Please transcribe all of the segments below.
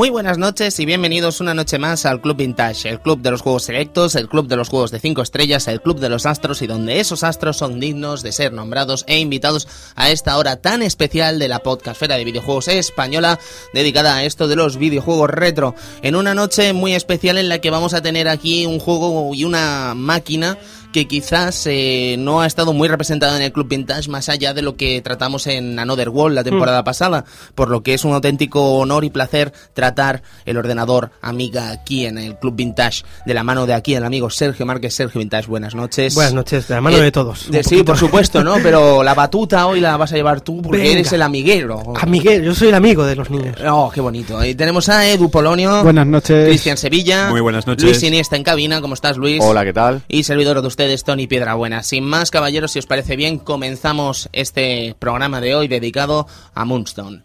Muy buenas noches y bienvenidos una noche más al Club Vintage, el club de los juegos selectos, el club de los juegos de 5 estrellas, el club de los astros y donde esos astros son dignos de ser nombrados e invitados a esta hora tan especial de la podcastfera de videojuegos española dedicada a esto de los videojuegos retro. En una noche muy especial en la que vamos a tener aquí un juego y una máquina que quizás eh, no ha estado muy representado en el Club Vintage más allá de lo que tratamos en Another World la temporada pasada, por lo que es un auténtico honor y placer tratar el ordenador amiga aquí en el Club Vintage de la mano de aquí el amigo Sergio Márquez. Sergio Vintage, buenas noches. Buenas noches, de la mano Eh, de todos. de- sí, poquito. por supuesto, ¿no? Pero la batuta hoy la vas a llevar tú porque Venga. eres el amiguero. A Miguel, yo soy el amigo de los niños. Oh, qué bonito. Y tenemos a Edu Polonio. Buenas noches. Cristian Sevilla. Muy buenas noches. Luis Iniesta en cabina. ¿Cómo estás, Luis? Hola, ¿qué tal? Y servidor de ustedes, Tony Piedrabuena. Sin más, caballeros, si os parece bien, comenzamos este programa de hoy dedicado a Moonstone.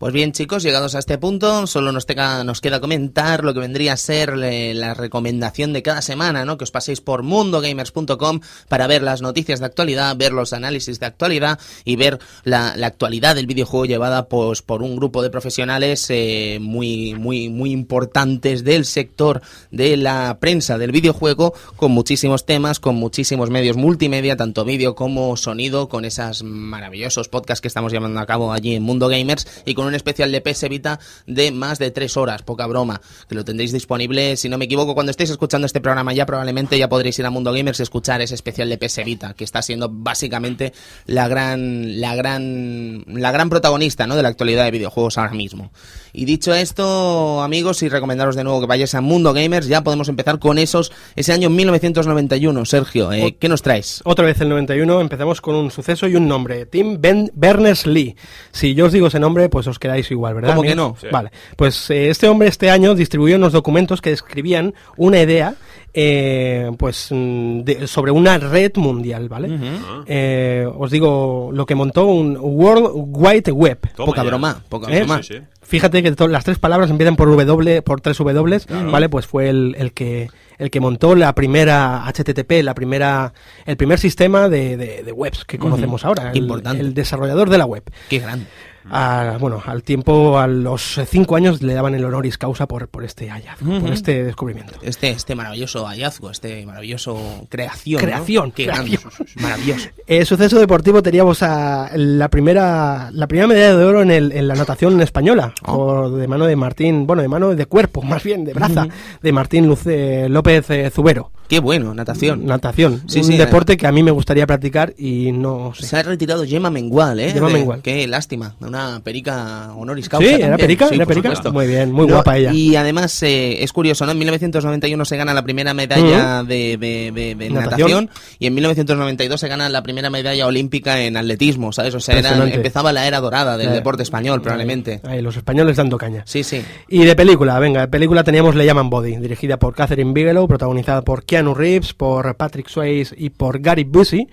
Pues bien, chicos, llegados a este punto, solo nos, nos queda comentar lo que vendría a ser eh, la recomendación de cada semana, ¿no? Que os paséis por mundogamers.com para ver las noticias de actualidad, ver los análisis de actualidad y ver la, la actualidad del videojuego llevada pues, por un grupo de profesionales eh, muy, muy, muy importantes del sector de la prensa del videojuego, con muchísimos temas, con muchísimos medios multimedia, tanto vídeo como sonido, con esos maravillosos podcasts que estamos llevando a cabo allí en Mundo Gamers y con un especial de PS Vita de más de tres horas, poca broma, que lo tendréis disponible, si no me equivoco, cuando estéis escuchando este programa ya probablemente ya podréis ir a Mundo Gamers y escuchar ese especial de PS Vita, que está siendo básicamente la gran, la gran, la gran protagonista, ¿no? de la actualidad de videojuegos ahora mismo. Y dicho esto, amigos, y recomendaros de nuevo que vayáis a Mundo Gamers, ya podemos empezar con esos, ese año 1991. Sergio, eh, ¿qué nos traes? Otra vez el 91, empezamos con un suceso y un nombre. Tim ben Berners-Lee. Si yo os digo ese nombre, pues os quedáis igual, ¿verdad? ¿Cómo que no? Sí. Vale. Pues eh, este hombre este año distribuyó unos documentos que describían una idea eh, pues mm, de- sobre una red mundial, ¿vale? Eh, os digo lo que montó un World Wide Web. Toma Poca ya. broma, poca Sí, broma. sí, sí. Fíjate que to- las tres palabras empiezan por W, por tres W, ¿vale? Pues fue el, el que el que montó la primera HTTP, la primera el primer sistema de, de- de webs que conocemos ahora, el, Importante. el desarrollador de la web. Qué grande. A- bueno, al tiempo, a los cinco años le daban el honoris causa por, por este hallazgo, por este descubrimiento. Este, este maravilloso hallazgo, este maravilloso creación. ¿no? Creación, Qué creación. grande. Maravilloso. Eh, suceso deportivo teníamos a la primera la primera medalla de oro en, el- en la natación española Oh. por- de mano de Martín bueno de mano de cuerpo más bien de braza de Martín Luce- López eh, Zubero Qué bueno, natación. natación Sí, un sí, deporte que a mí me gustaría practicar y no sé Se ha retirado Gemma Mengual, ¿eh? Gemma De- Mengual. Qué lástima. Una perica honoris causa. sí era perica Sí, era perica supuesto. muy bien muy No, guapa ella Y además eh, es curioso, ¿no? En 1991 se gana la primera medalla de, de- de- de Natación. natación. y en 1992 se gana la primera medalla olímpica en atletismo, ¿sabes? O sea, era- empezaba la era dorada del Eh, deporte español, probablemente. Ahí, los españoles dando caña Sí, sí. Y de película, venga, de película teníamos Le llaman Body, dirigida por Catherine Bigelow, protagonizada por Keanu Reeves, por Patrick Swayze y por Gary Busey.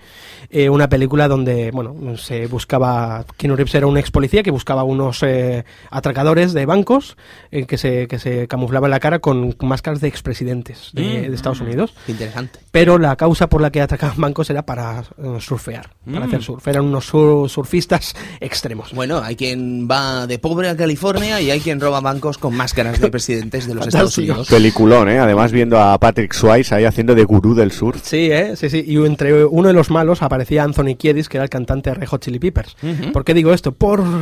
Eh, una película donde, bueno, se buscaba. Keanu Reeves era un ex policía que buscaba unos eh, atracadores de bancos eh, que, se, que se camuflaban la cara con máscaras de expresidentes de, de Estados Unidos. Qué interesante. Pero la causa por la que atracaban bancos era para eh, surfear, para hacer surf. Eran unos sur- surfistas extremos. Bueno, hay quien va de pobre a California y hay quien roba bancos con máscaras de presidentes de los Estados. Unidos. Peliculón, ¿eh? Además viendo a Patrick Swayze ahí haciendo de gurú del surf. Sí, ¿eh? sí, sí. Y entre uno de los malos aparecía Anthony Kiedis, que era el cantante de Red Hot Chili Peppers. ¿Por qué digo esto?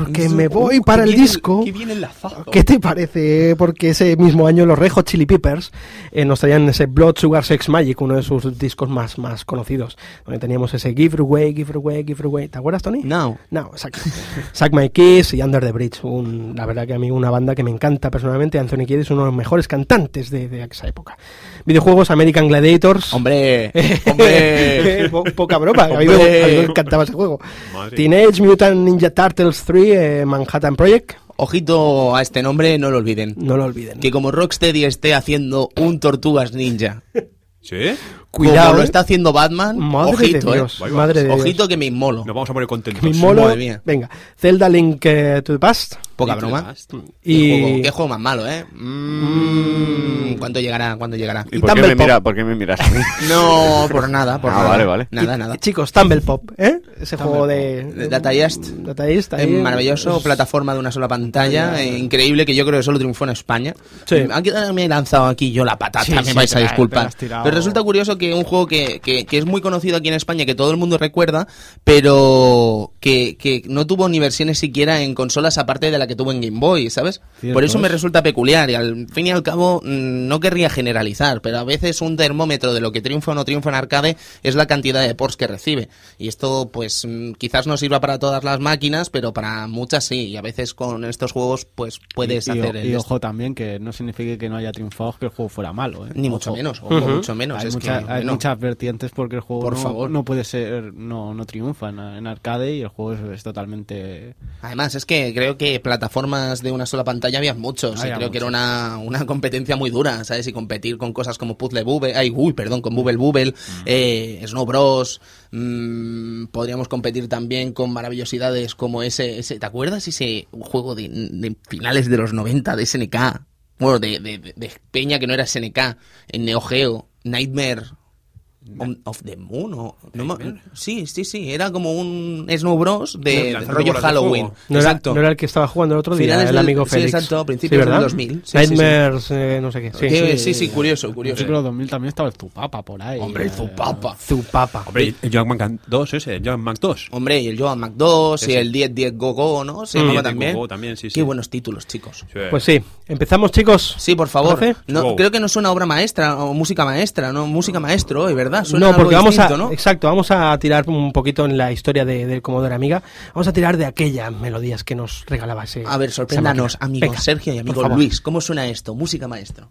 Porque me voy para el disco. bien enlazado. ¿Qué te parece? Porque ese mismo año los Red Hot Chili Peppers eh, nos traían ese Blood Sugar Sex Magic, uno de sus discos más, más conocidos, donde teníamos ese Give It Away, Give It Away, Give It Away. ¿Te acuerdas, Tony? No. No, exacto. Suck My Kiss y Under the Bridge. Un, la verdad que a mí una banda que me encanta personalmente. Anthony Kiedis es uno de los mejores cantantes de, de esa época. Videojuegos American Gladiators. Hombre, hombre. Po- Poca broma, a mí, me, Hombre. a mí me encantaba ese juego. Madre. Teenage Mutant Ninja Turtles 3, eh, Manhattan Project. Ojito a este nombre, no lo olviden. No lo olviden. Que como Rocksteady esté haciendo un Tortugas Ninja ¿Sí? Cuidado, Como lo ¿eh? está haciendo Batman, Madre ojito, de eh. Dios, Vaya, madre de Ojito Dios. que me inmolo. Nos vamos a poner contentos. Mi molo, madre mía. venga, Zelda Link eh, to the Past Poca Link broma. Past. Qué, juego, qué juego más malo, ¿eh? Mm, ¿Cuándo llegará? ¿Cuándo llegará? ¿Y por qué, me mira, Pop. por qué me miras a mí? No, por nada, por Ah, nada. vale, vale. Nada, y- nada. chicos, Tumble Pop, ¿eh? Ese juego de, De Data East. Data East, Es ahí, maravilloso, plataforma de una sola pantalla, eh, increíble, que yo creo que solo triunfó en España. Sí. Aquí me he lanzado aquí yo la patata, Sí, me sí, vais a disculpar. Pero resulta curioso que un juego que, que- que es muy conocido aquí en España, que todo el mundo recuerda, pero que, que no tuvo ni versiones siquiera en consolas aparte de la que tuvo en Game Boy, ¿sabes? Cierto Por eso me es. resulta peculiar y al fin y al cabo mm, no querría generalizar, pero a veces un termómetro de lo que triunfa o no triunfa en arcade es la cantidad de ports que recibe. Y esto pues mm, quizás no sirva para todas las máquinas, pero para muchas sí. Y a veces con estos juegos pues puedes y, y- hacer el... y ojo también que no significa que no haya triunfado que el juego fuera malo, ¿eh? Ni Ojo. mucho menos, ojo, Ujú. mucho menos. Hay, es mucha- hay muchas vertientes porque el juego Por no, favor. no puede ser, no, no triunfa en, en arcade y el juego es, es totalmente... Además, es que creo que plataformas de una sola pantalla había muchos. y Había creo que era una, una competencia muy dura, ¿sabes? Y competir con cosas como Puzzle Bubble, ay, uy, perdón, con Bubble Bubble, eh, Snow Bros. mm, podríamos competir también con maravillosidades como ese, ese ¿te acuerdas ese juego de, de finales de los 90 de SNK? Bueno, de, de, de- de Peña que no era SNK, en Neo Geo, Nightmare on- of the Moon, o- no sí, sí, sí, era como un Snow Bros de rollo bolas de Halloween. fuego. ¿No era, Exacto. no era el que estaba jugando el otro día, Finales el del- amigo sí, Félix. exacto, principios del ¿verdad? 2000. Sí, sí, sí. Nightmares, eh, no sé qué. Sí. Sí. sí, sí, curioso, curioso. En 2000 también estaba el Zupapa por ahí. Hombre, el Eh, Zupapa. Zupapa. Hombre, el John Mac 2 ese, el John Mac 2. Hombre, y el Joan Mac 2 y el 10 10 Go Go, ¿no? Se llamaba 10 también. Go Go también, sí, sí. Qué buenos títulos, chicos. Sí. Pues sí, empezamos chicos. Sí, por favor. No, Wow. Creo que no suena obra maestra o música maestra, ¿no? Música maestro hoy, ¿verdad? Suena No, algo porque vamos distinto, a, ¿no? exacto, vamos a tirar un poquito en la historia de, del Commodore Amiga. Vamos a tirar de aquellas melodías que nos regalaba ese. A ver, sorpréndanos, amigo Venga, Sergio y amigo. Luis. ¿Cómo suena esto? Música maestro.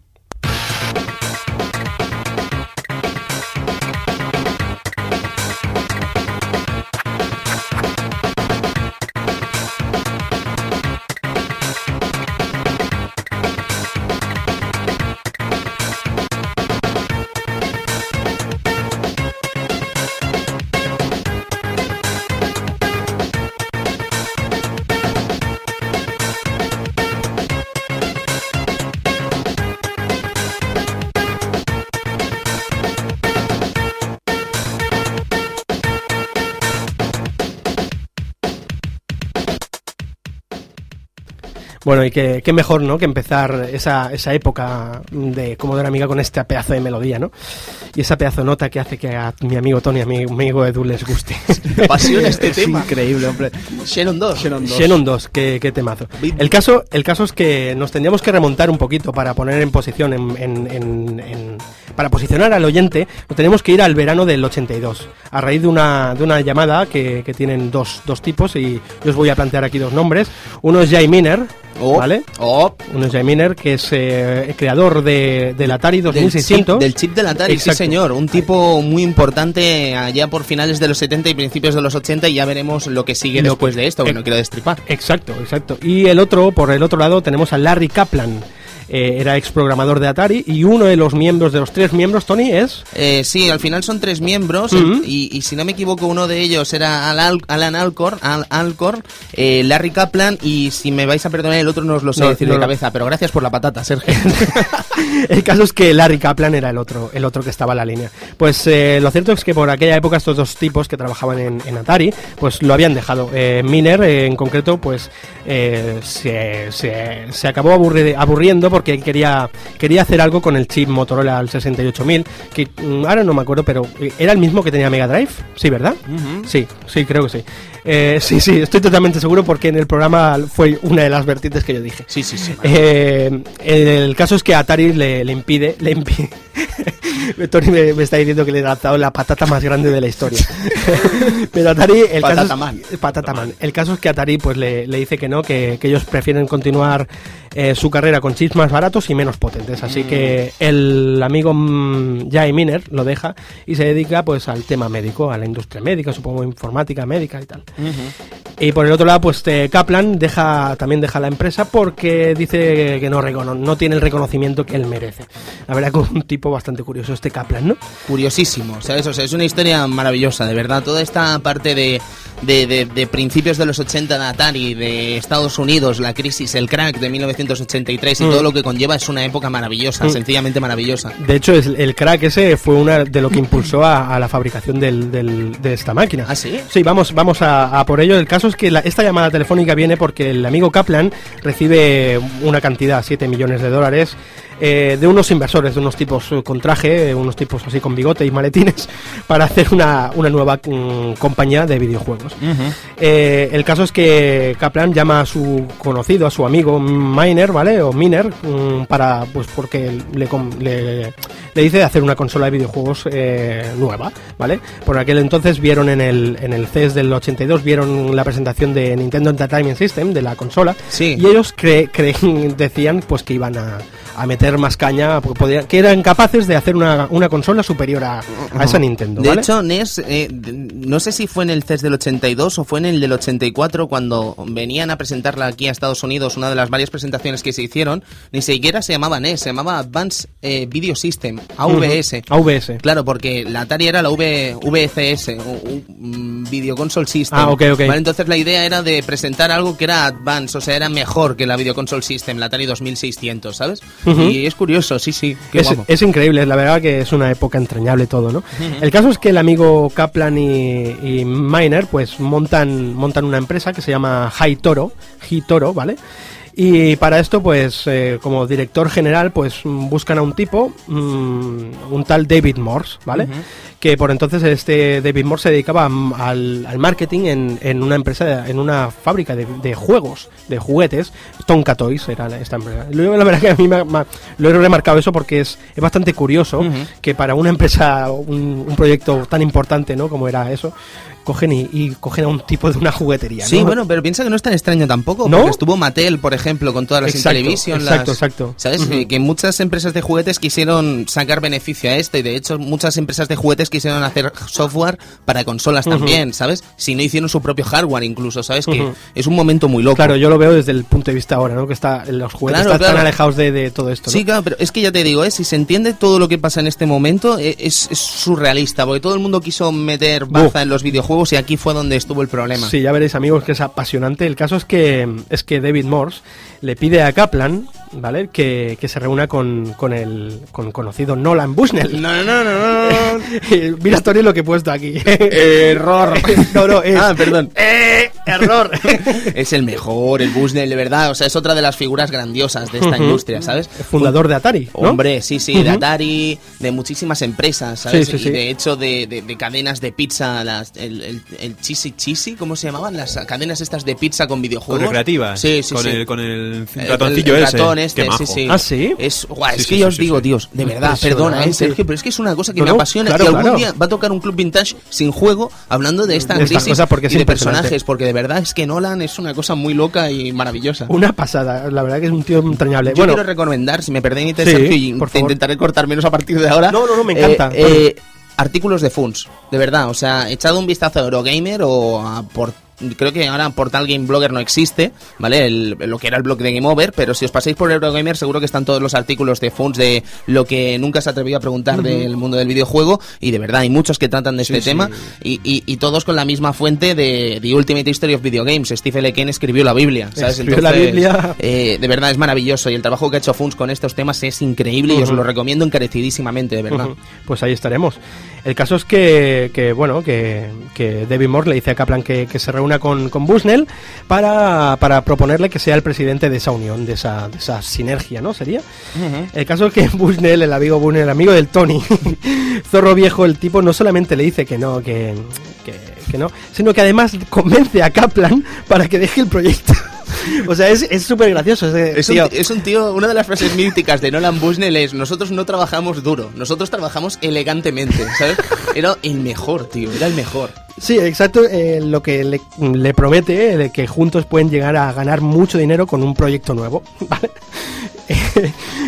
Bueno, y qué, qué mejor, ¿no? Que empezar esa, esa época de Commodore Amiga con este pedazo de melodía, ¿no? Y esa pedazo de nota que hace que a mi amigo Tony, a mi amigo Edu les guste. Me apasiona este Es tema. increíble, hombre. Xenon 2. Xenon 2. Xenon 2, qué, qué temazo. El caso, el caso es que nos tendríamos que remontar un poquito para poner en posición, en, en- en- en- para posicionar al oyente, nos tenemos que ir al verano del 82, a raíz de una, de una llamada que, que tienen dos, dos tipos y yo os voy a plantear aquí dos nombres. Uno es Jay Miner, Oh, ¿vale? oh, Uno es Jay Miner, que es eh, el creador de, del Atari del chip, 2600. del chip del Atari, Exacto. sí señor. Un tipo muy importante allá por finales de los 70 y principios de los 80 y ya veremos lo que sigue Lo después que- de esto, que eh, no quiero destripar. Exacto, exacto. Y el otro, por el otro lado, tenemos a Larry Kaplan. Eh, era ex programador de Atari y uno de los miembros, de los tres miembros, Tony, es... Eh, sí, al final son tres miembros y, y si no me equivoco uno de ellos era Al- Alan Alcor, Al- Alcor eh, Larry Kaplan y si me vais a perdonar el otro no os lo sé No, decir no de cabeza, pero gracias por la patata, Sergio. el caso es que Larry Kaplan era el otro, el otro que estaba en la línea. Pues eh, lo cierto es que por aquella época estos dos tipos que trabajaban en, en Atari, pues lo habían dejado. Eh, Miner, en concreto, pues se, se- se acabó aburri- aburriendo porque quería, quería hacer algo con el chip Motorola al 68000, que mm, ahora no me acuerdo, pero eh, era el mismo que tenía Mega Drive, ¿sí, verdad? Sí, sí, creo que sí. Eh, sí, sí, estoy totalmente seguro porque en el programa fue una de las vertientes que yo dije. sí, sí, sí. Eh, el caso es que Atari le, le impide, le impide. Tony me, me está diciendo que le he lanzado la patata más grande de la historia. Pero Atari, el caso Patata es- man. Patata man. El caso es que Atari pues le, le dice que no, que, que ellos prefieren continuar eh, su carrera con chips más baratos y menos potentes. Así que el amigo mm, Jay Miner lo deja y se dedica pues al tema médico, a la industria médica, supongo informática médica y tal. Y por el otro lado, pues eh, Kaplan deja, también deja la empresa porque dice que no, no tiene el reconocimiento que él merece. La verdad que un tipo bastante curioso este Kaplan, ¿no? Curiosísimo, ¿sabes? O sea, es una historia maravillosa, de verdad. Toda esta parte de, de, de- de principios de los 80 de Atari, de Estados Unidos, la crisis, el crack de 1983 y Mm. todo lo que conlleva es una época maravillosa, Mm. sencillamente maravillosa. De hecho, el crack ese fue una de lo que impulsó a, a la fabricación del- del- de esta máquina. ¿Ah, sí? Sí, vamos, vamos a, a por ello. El caso es que esta llamada telefónica viene porque el amigo Kaplan recibe una cantidad, 7 millones de dólares, eh, de unos inversores, de unos tipos eh, con traje, eh, unos tipos así con bigote y maletines, para hacer una, una nueva mm, compañía de videojuegos. Eh, el caso es que Kaplan llama a su conocido, a su amigo Miner, ¿vale? O Miner, mm, para, pues porque le, le, le dice de hacer una consola de videojuegos eh, nueva, ¿vale? Por aquel entonces vieron en el, en el CES del 82, vieron la presentación de Nintendo Entertainment System, de la consola, Sí. y ellos cre- cre- decían pues que iban a, a meter más caña, porque podían- que eran capaces de hacer una, una consola superior a, a esa Nintendo, De hecho, NES, eh, no sé si fue en el CES del 82 o fue en el del 84 cuando venían a presentarla aquí a Estados Unidos, una de las varias presentaciones que se hicieron, ni siquiera se llamaba NES, se llamaba Advanced eh, Video System, AVS. Ujú, AVS. Claro, porque la Atari era la v, VCS, un Video Console System. Ah, ok, ok. Vale, entonces la idea era de presentar algo que era advanced, o sea, era mejor que la Video Console System, la Atari 2600, ¿sabes? Y es curioso, sí, sí, qué es, guapo. es increíble, la verdad que es una época entrañable todo, ¿no? El caso es que el amigo Kaplan y, y Miner pues montan, montan una empresa que se llama High Toro, Toro, ¿vale? Y para esto, pues, eh, como director general, pues buscan a un tipo, mm, un tal David Morse, ¿vale? Que por entonces este David Morse se dedicaba al, al marketing en, en una empresa, en una fábrica de, de juegos, de juguetes, Tonka Toys era esta empresa. Luego, la verdad que a mí me, me- lo he remarcado eso porque es, es bastante curioso que para una empresa, un, un proyecto tan importante, ¿no? Como era eso, cogen y, y cogen a un tipo de una juguetería, Sí, ¿no? bueno, pero piensa que no es tan extraño tampoco, ¿No? porque estuvo Mattel, por ejemplo, con todas las Exacto, Intellivision, exacto, las- exacto. ¿Sabes? Que- Que muchas empresas de juguetes quisieron sacar beneficio a esto, y de hecho muchas empresas de juguetes quisieron hacer software para consolas también, ¿sabes? Si no hicieron su propio hardware incluso, ¿sabes? Que es un momento muy loco. Claro, yo lo veo desde el punto de vista ahora, ¿no? Que está, los juguetes Claro, están tan alejados de, de todo esto, ¿no? Sí, claro, pero es que ya te digo, ¿eh? si se entiende todo lo que pasa en este momento, eh, es, es surrealista, porque todo el mundo quiso meter baza en los videojuegos y aquí fue donde estuvo el problema. Sí, ya veréis amigos que es apasionante. El caso es que es que David Morse le pide a Kaplan, ¿vale? Que, que se reúna con, con el con conocido Nolan Bushnell. No, no, no, no, no. Mira Tori lo que he puesto aquí. Error. no, no, es Ah, perdón. ¡Eh! error. es el mejor, el Bushnell, de verdad. O sea, es otra de las figuras grandiosas de esta industria, ¿sabes? Fundador de Atari, ¿no? Hombre, sí, sí, de. Atari, de muchísimas empresas, ¿sabes? Sí, sí, y sí. de hecho de, de- de cadenas de pizza, las, el, el, el Cheesy Cheesy, ¿cómo se llamaban? Las cadenas estas de pizza con videojuegos. Con recreativas. Sí, sí, con sí. El, con el El- ratoncillo el ese. ratón este, Qué sí, majo. sí. ¿Ah, sí? Es, guau, Sí, es que sí, yo os sí, digo, sí. tíos, de verdad, perdona, ¿eh, Impresionante. Sergio, pero es que es una cosa que No, me no, apasiona claro, y algún claro. día va a tocar un club vintage sin juego hablando de esta De estas crisis cosas porque es y de impresionante. personajes, porque de verdad es que Nolan es una cosa muy loca y maravillosa. Una pasada, la verdad que es un tío entrañable. Yo bueno, quiero recomendar, si me permitís, Sí, Sergio, y por te favor. intentaré cortar menos a partir de ahora. No, no, no, me encanta. Eh, eh, artículos de Funs, de verdad. O sea, echado un vistazo a Eurogamer o a por Creo que ahora Portal Game Blogger no existe, ¿vale? El- lo que era el blog de Game Over, pero si os pasáis por Eurogamer seguro que están todos los artículos de Funs de lo que nunca se atrevió a preguntar del mundo del videojuego y de verdad hay muchos que tratan de este tema y, y- y todos con la misma fuente de The Ultimate History of Video Games. Steve L. Ken escribió la Biblia, ¿sabes? Escribió la Biblia. eh, de verdad es maravilloso y el trabajo que ha hecho Funs con estos temas es increíble y os lo recomiendo encarecidísimamente, de verdad. Pues ahí estaremos. El caso es que, que, bueno, que, que David Moore le dice a Kaplan que, que se reúna con, con Bushnell para, para proponerle que sea el presidente de esa unión, de esa, de esa sinergia, ¿no? Sería. El caso es que Bushnell, el amigo Bushnell, el amigo del Tony, zorro viejo, el tipo no solamente le dice que no, que, que no, sino que además convence a Kaplan para que deje el proyecto. O sea, es súper gracioso. ese Es un, tío. es un tío, una de las frases míticas de Nolan Bushnell es nosotros no trabajamos duro, nosotros trabajamos elegantemente, ¿sabes? Era el mejor, tío, era el mejor. Sí, exacto, eh, lo que le, le promete, eh, de que juntos pueden llegar a ganar mucho dinero con un proyecto nuevo. ¿vale?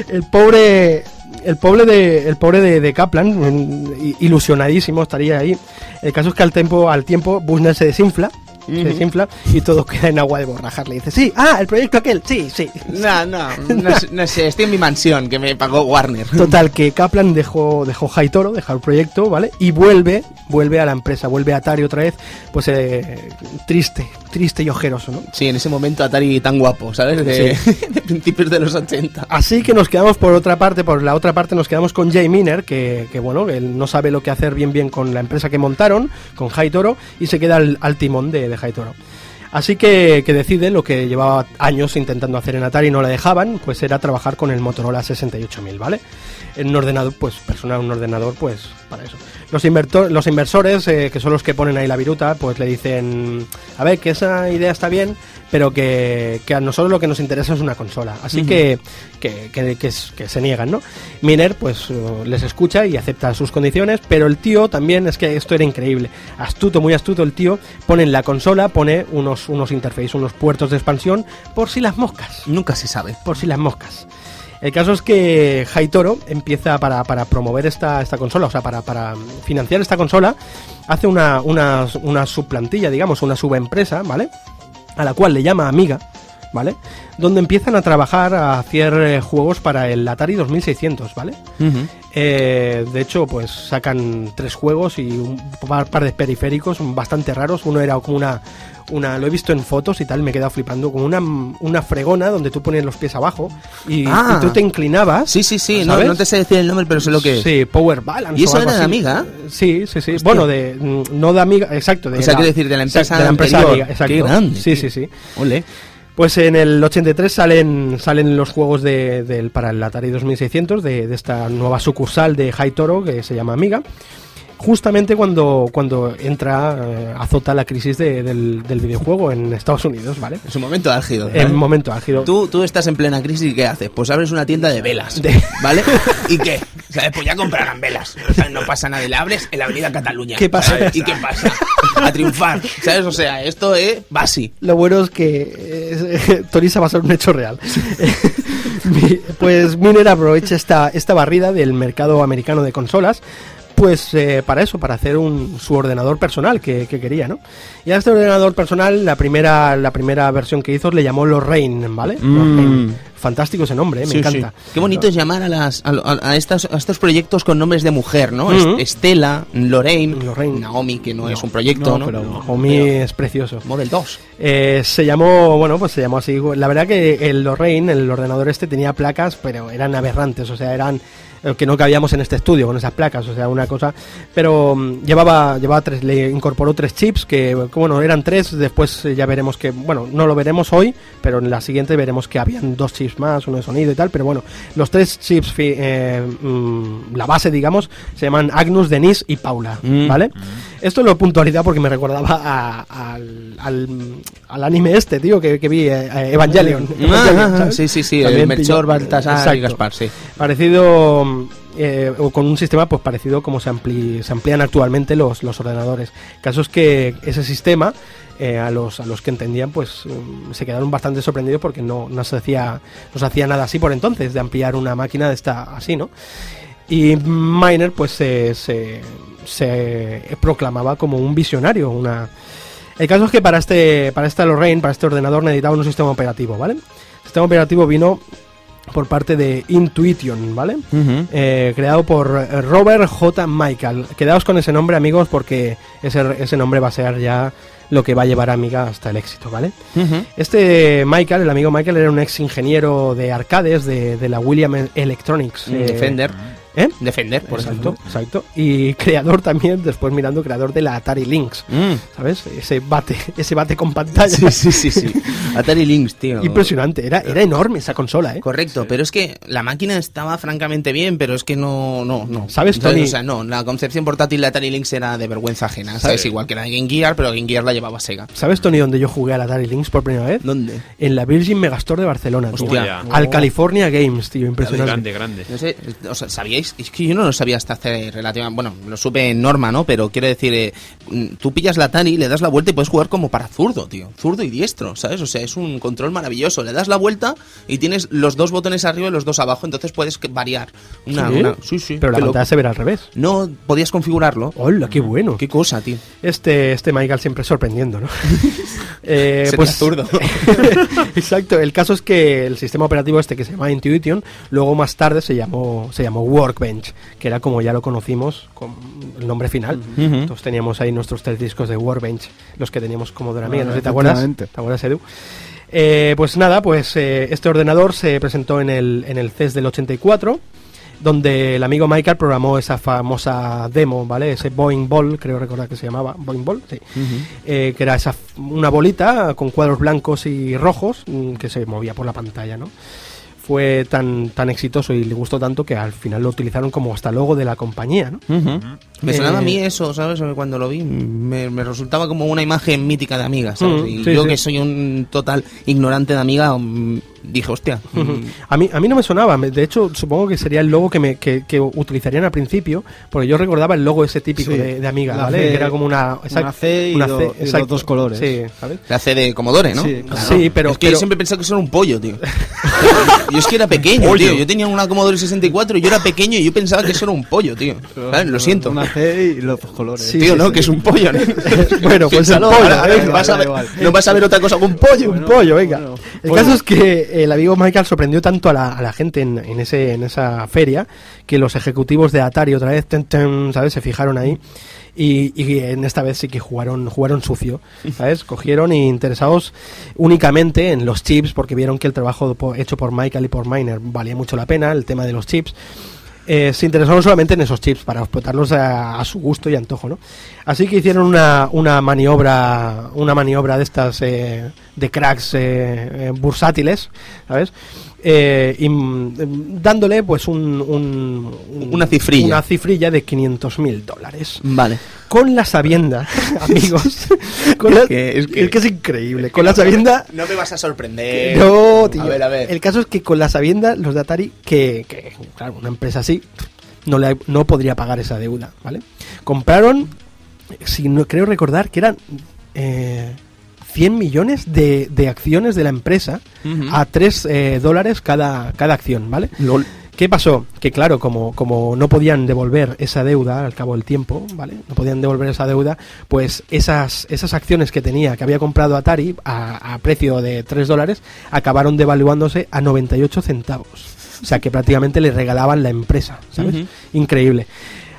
el pobre, el pobre de, el pobre de, de Kaplan, mm, ilusionadísimo, estaría ahí. El caso es que al tiempo, al tiempo Bushnell se desinfla se desinfla y todo queda en agua de borrajas. Le dice, sí, ah, el proyecto aquel, sí, sí. No, no, no, sé- no sé, estoy en mi mansión que me pagó Warner. Total, que Kaplan dejó, dejó Haitoro, dejó el proyecto, ¿vale? Y vuelve, vuelve a la empresa, vuelve a Atari otra vez, pues eh, triste, triste y ojeroso, ¿no? Sí, en ese momento Atari tan guapo, ¿sabes? De, de principios de los 80. Así que nos quedamos por otra parte, por la otra parte nos quedamos con Jay Miner, que, que, bueno, él no sabe lo que hacer bien bien con la empresa que montaron, con Haitoro, y se queda al, al timón de, de Haitoro. Así que, que decide lo que llevaba años intentando hacer en Atari y no le dejaban, pues era trabajar con el Motorola 68000, ¿vale? En un ordenador, pues personal, un ordenador, pues para eso. Los, los inversores, eh, que son los que ponen ahí la viruta, pues le dicen, a ver, que esa idea está bien, pero que, que a nosotros lo que nos interesa es una consola. Así que, que, que- que s- que se niegan, ¿no? Miner, pues eh, les escucha y acepta sus condiciones, pero el tío también, es que esto era increíble. Astuto, muy astuto el tío, pone en la consola, pone unos, unos interfaces, unos puertos de expansión, por si las moscas Nunca se sabe. por si las moscas. El caso es que Haitoro empieza para, para promover esta, esta consola, o sea, para, para financiar esta consola, hace una, una, una subplantilla, digamos, una subempresa, ¿vale? A la cual le llama Amiga, ¿vale? Donde empiezan a trabajar a hacer eh, juegos para el Atari 2600, ¿vale? Eh, de hecho, pues sacan tres juegos y un par, par de periféricos bastante raros. Uno era como una, una, lo he visto en fotos y tal, me he quedado flipando, como una, una fregona donde tú ponías los pies abajo y, Ah. y tú te inclinabas. Sí, sí, sí, no, no te sé decir el nombre, pero sé lo que. Sí, Power Balance. ¿Y eso era de. Amiga? Sí, sí, sí. Hostia. Bueno, de, mm, no de Amiga, exacto. De O sea, la- quiero decir, de la empresa de la empresa anterior. Amiga, exacto. Qué grande, Sí, sí, sí. Ole. Pues en el 83 salen, salen los juegos de, del- para el Atari 2600 de, de esta nueva sucursal de Toro que se llama Amiga. Justamente cuando, cuando entra, eh, azota la crisis de- del, del videojuego en Estados Unidos, ¿vale? Es un momento álgido. En ¿eh? momento álgido. Tú, tú estás en plena crisis y ¿qué haces? Pues abres una tienda de velas, De- ¿vale? ¿Y qué? ¿Sabes? Pues ya comprarán velas. O sea, no pasa nada. Y la abres en la avenida Cataluña. ¿Qué pasa? ¿sabes? ¿Y qué pasa? A triunfar, ¿sabes? O sea, esto es basi. Lo bueno es que eh, va a ser un hecho real. Pues Miner aprovecha esta, esta barrida del mercado americano de consolas. Pues eh, para eso, para hacer un, su ordenador personal que, que quería, ¿no? Y a este ordenador personal, la primera, la primera versión que hizo le llamó Lorraine, ¿vale? Lorraine. Fantástico ese nombre, ¿eh? me Sí, encanta. sí. Qué bonito es llamar a, las, a, a- a estas, a estos proyectos con nombres de mujer, ¿no? Estela, Lorraine, Lorraine. Naomi, que no, es un proyecto, no, ¿no? pero- Homie es precioso. Model 2. Eh, se llamó, bueno, pues se llamó así. La verdad que el Lorraine, el ordenador este, tenía placas, pero eran aberrantes, o sea, eran eh, que no cabíamos en este estudio con esas placas, o sea, una cosa. Pero mm, llevaba, llevaba tres, le incorporó tres chips que, bueno, eran tres. Después ya veremos que, bueno, no lo veremos hoy, pero en la siguiente veremos que habían dos chips más, uno de sonido y tal. Pero bueno, los tres chips, eh, mm, la base, digamos, se llaman Agnus, Denise y Paula, Mm. Esto lo puntualidad porque me recordaba a- al, al, al anime este, tío, que, que vi, eh, eh, Evangelion. Evangelion, Ah, ¿sabes? sí, sí, sí. También El Melchor, Baltasar y. Gaspar, sí. Parecido, eh, o con un sistema pues parecido como se, ampli- se amplían actualmente los, los ordenadores. Caso es que ese sistema, eh, a, los, a los que entendían, pues mm, se quedaron bastante sorprendidos porque no, no, se hacía, no se hacía nada así por entonces, de ampliar una máquina de esta así, ¿no? Y Miner pues se, se proclamaba como un visionario, una... El caso es que para este, para esta Lorraine, para este ordenador necesitaban un sistema operativo, ¿vale? El sistema operativo vino por parte de Intuition, ¿vale? Eh, creado por eh, Robert J. Michael. Quedaos con ese nombre, amigos, porque ese, ese nombre va a ser ya lo que va a llevar a Amiga hasta el éxito, ¿vale? Este Michael, el amigo Michael, era un ex ingeniero de arcades de, de la William Electronics. eh, Defender. ¿Eh? Defender, por exacto, ejemplo. exacto. Y creador también, después mirando, creador de la Atari Lynx. Mm. ¿Sabes? Ese bate, ese bate con pantalla. Sí, sí, sí, sí. Atari Lynx, tío. Impresionante, era, era enorme esa consola, ¿eh? Correcto, pero es que la máquina estaba francamente bien, pero es que no, no, no. ¿Sabes, Tony? O sea, no, la concepción portátil de Atari Lynx era de vergüenza ajena, ¿sabes? Igual que la de Game Gear, pero Game Gear la llevaba Sega. ¿Sabes, Tony, dónde yo jugué a la Atari Lynx por primera vez? ¿Dónde? En la Virgin Megastore de Barcelona, tío. Hostia. Al California Games, tío, impresionante. Grande, grande. No sé, o sea, ¿sabíais es que yo no lo sabía hasta hace relativamente, bueno, lo supe en norma, ¿no? Pero quiero decir, eh, mm, tú pillas la Atari, le das la vuelta y puedes jugar como para zurdo, tío. Zurdo y diestro, ¿sabes? O sea, es un control maravilloso. Le das la vuelta y tienes los dos botones arriba y los dos abajo, entonces puedes variar. Una, ¿Sí? una- sí, sí. Pero la pantalla se verá al revés. No, podías configurarlo. ¡Hola, qué bueno! Qué cosa, tío. Este, este Michael siempre sorprendiendo, ¿no? Eh, Sería pues zurdo. Exacto. El caso es que el sistema operativo este que se llama Intuition, luego más tarde se llamó, se llamó Workbench, que era como ya lo conocimos con el nombre final. Entonces teníamos ahí nuestros tres discos de Workbench, los que teníamos como de la amiga, no sé si te acuerdas. ¿Te acuerdas, Edu? Eh, pues nada, pues eh, este ordenador se presentó en el, en el CES del 84, donde el amigo Michael programó esa famosa demo, ¿vale? Ese Boeing Ball, creo recordar que se llamaba, Boeing Ball, sí. Eh, que era esa, una bolita con cuadros blancos y rojos mm, que se movía por la pantalla, ¿no? Fue tan, tan exitoso y le gustó tanto que al final lo utilizaron como hasta logo de la compañía, ¿no? Me sonaba a Eh, mí eso, ¿sabes? Cuando lo vi, me, me resultaba como una imagen mítica de amiga, ¿sabes? Y sí, yo sí. que soy un total ignorante de amiga, dije, hostia. mm, A mí, a mí no me sonaba, de hecho supongo que sería el logo que, me, que, que utilizarían al principio, porque yo recordaba el logo ese típico Sí, de, de Amiga, la ¿vale? C- que era como una, una C y una do- y los dos colores. Sí, ¿sabes? La C de Commodore, ¿no? Sí, Claro. Sí, pero- Es que yo siempre pensaba que eso era un pollo, tío. yo es que era pequeño, tío. Yo tenía una Commodore 64 y yo era pequeño y yo pensaba que eso era un pollo, tío. Lo siento. Una C y los dos colores. Sí, tío, sí, no, sí. que es un pollo, ¿no? Bueno, pues un pollo, vas a ver- no vas a ver otra cosa que un pollo. un pollo, venga. bueno. el caso es que el amigo Michael sorprendió tanto a la, a la gente en, en ese, en esa feria que los ejecutivos de Atari otra vez, ten, ten, ¿sabes? Se fijaron ahí. Y, y en esta vez sí que jugaron, jugaron sucio, ¿sabes? Cogieron y interesados únicamente en los chips, porque vieron que el trabajo hecho por Michael y por Miner valía mucho la pena, el tema de los chips. Eh, se interesaron solamente en esos chips para explotarlos a, a su gusto y antojo, ¿no? Así que hicieron una, una maniobra, una maniobra de estas eh, de cracks eh, eh, bursátiles, ¿sabes? Eh, y, mm, dándole pues un, un- un- Una cifrilla. una cifrilla de 500 mil dólares Vale. con la sabienda amigos con la- Es que- es que- es que es increíble con la sabienda No me vas a sorprender. no, tío. A ver, a ver. El caso es que con la sabienda, los de Atari, que, que, claro, una empresa así, no, le, no podría pagar esa deuda, ¿vale? Compraron, si no creo recordar, que eran eh, 100 millones de, de acciones de la empresa a 3 dólares cada, cada acción, ¿vale? Lol. ¿Qué pasó? Que claro, como, como no podían devolver esa deuda al cabo del tiempo, ¿vale? No podían devolver esa deuda, pues esas, esas acciones que tenía, que había comprado Atari a, a precio de 3 dólares, acabaron devaluándose a 98 centavos. O sea que prácticamente le regalaban la empresa, ¿sabes? Increíble.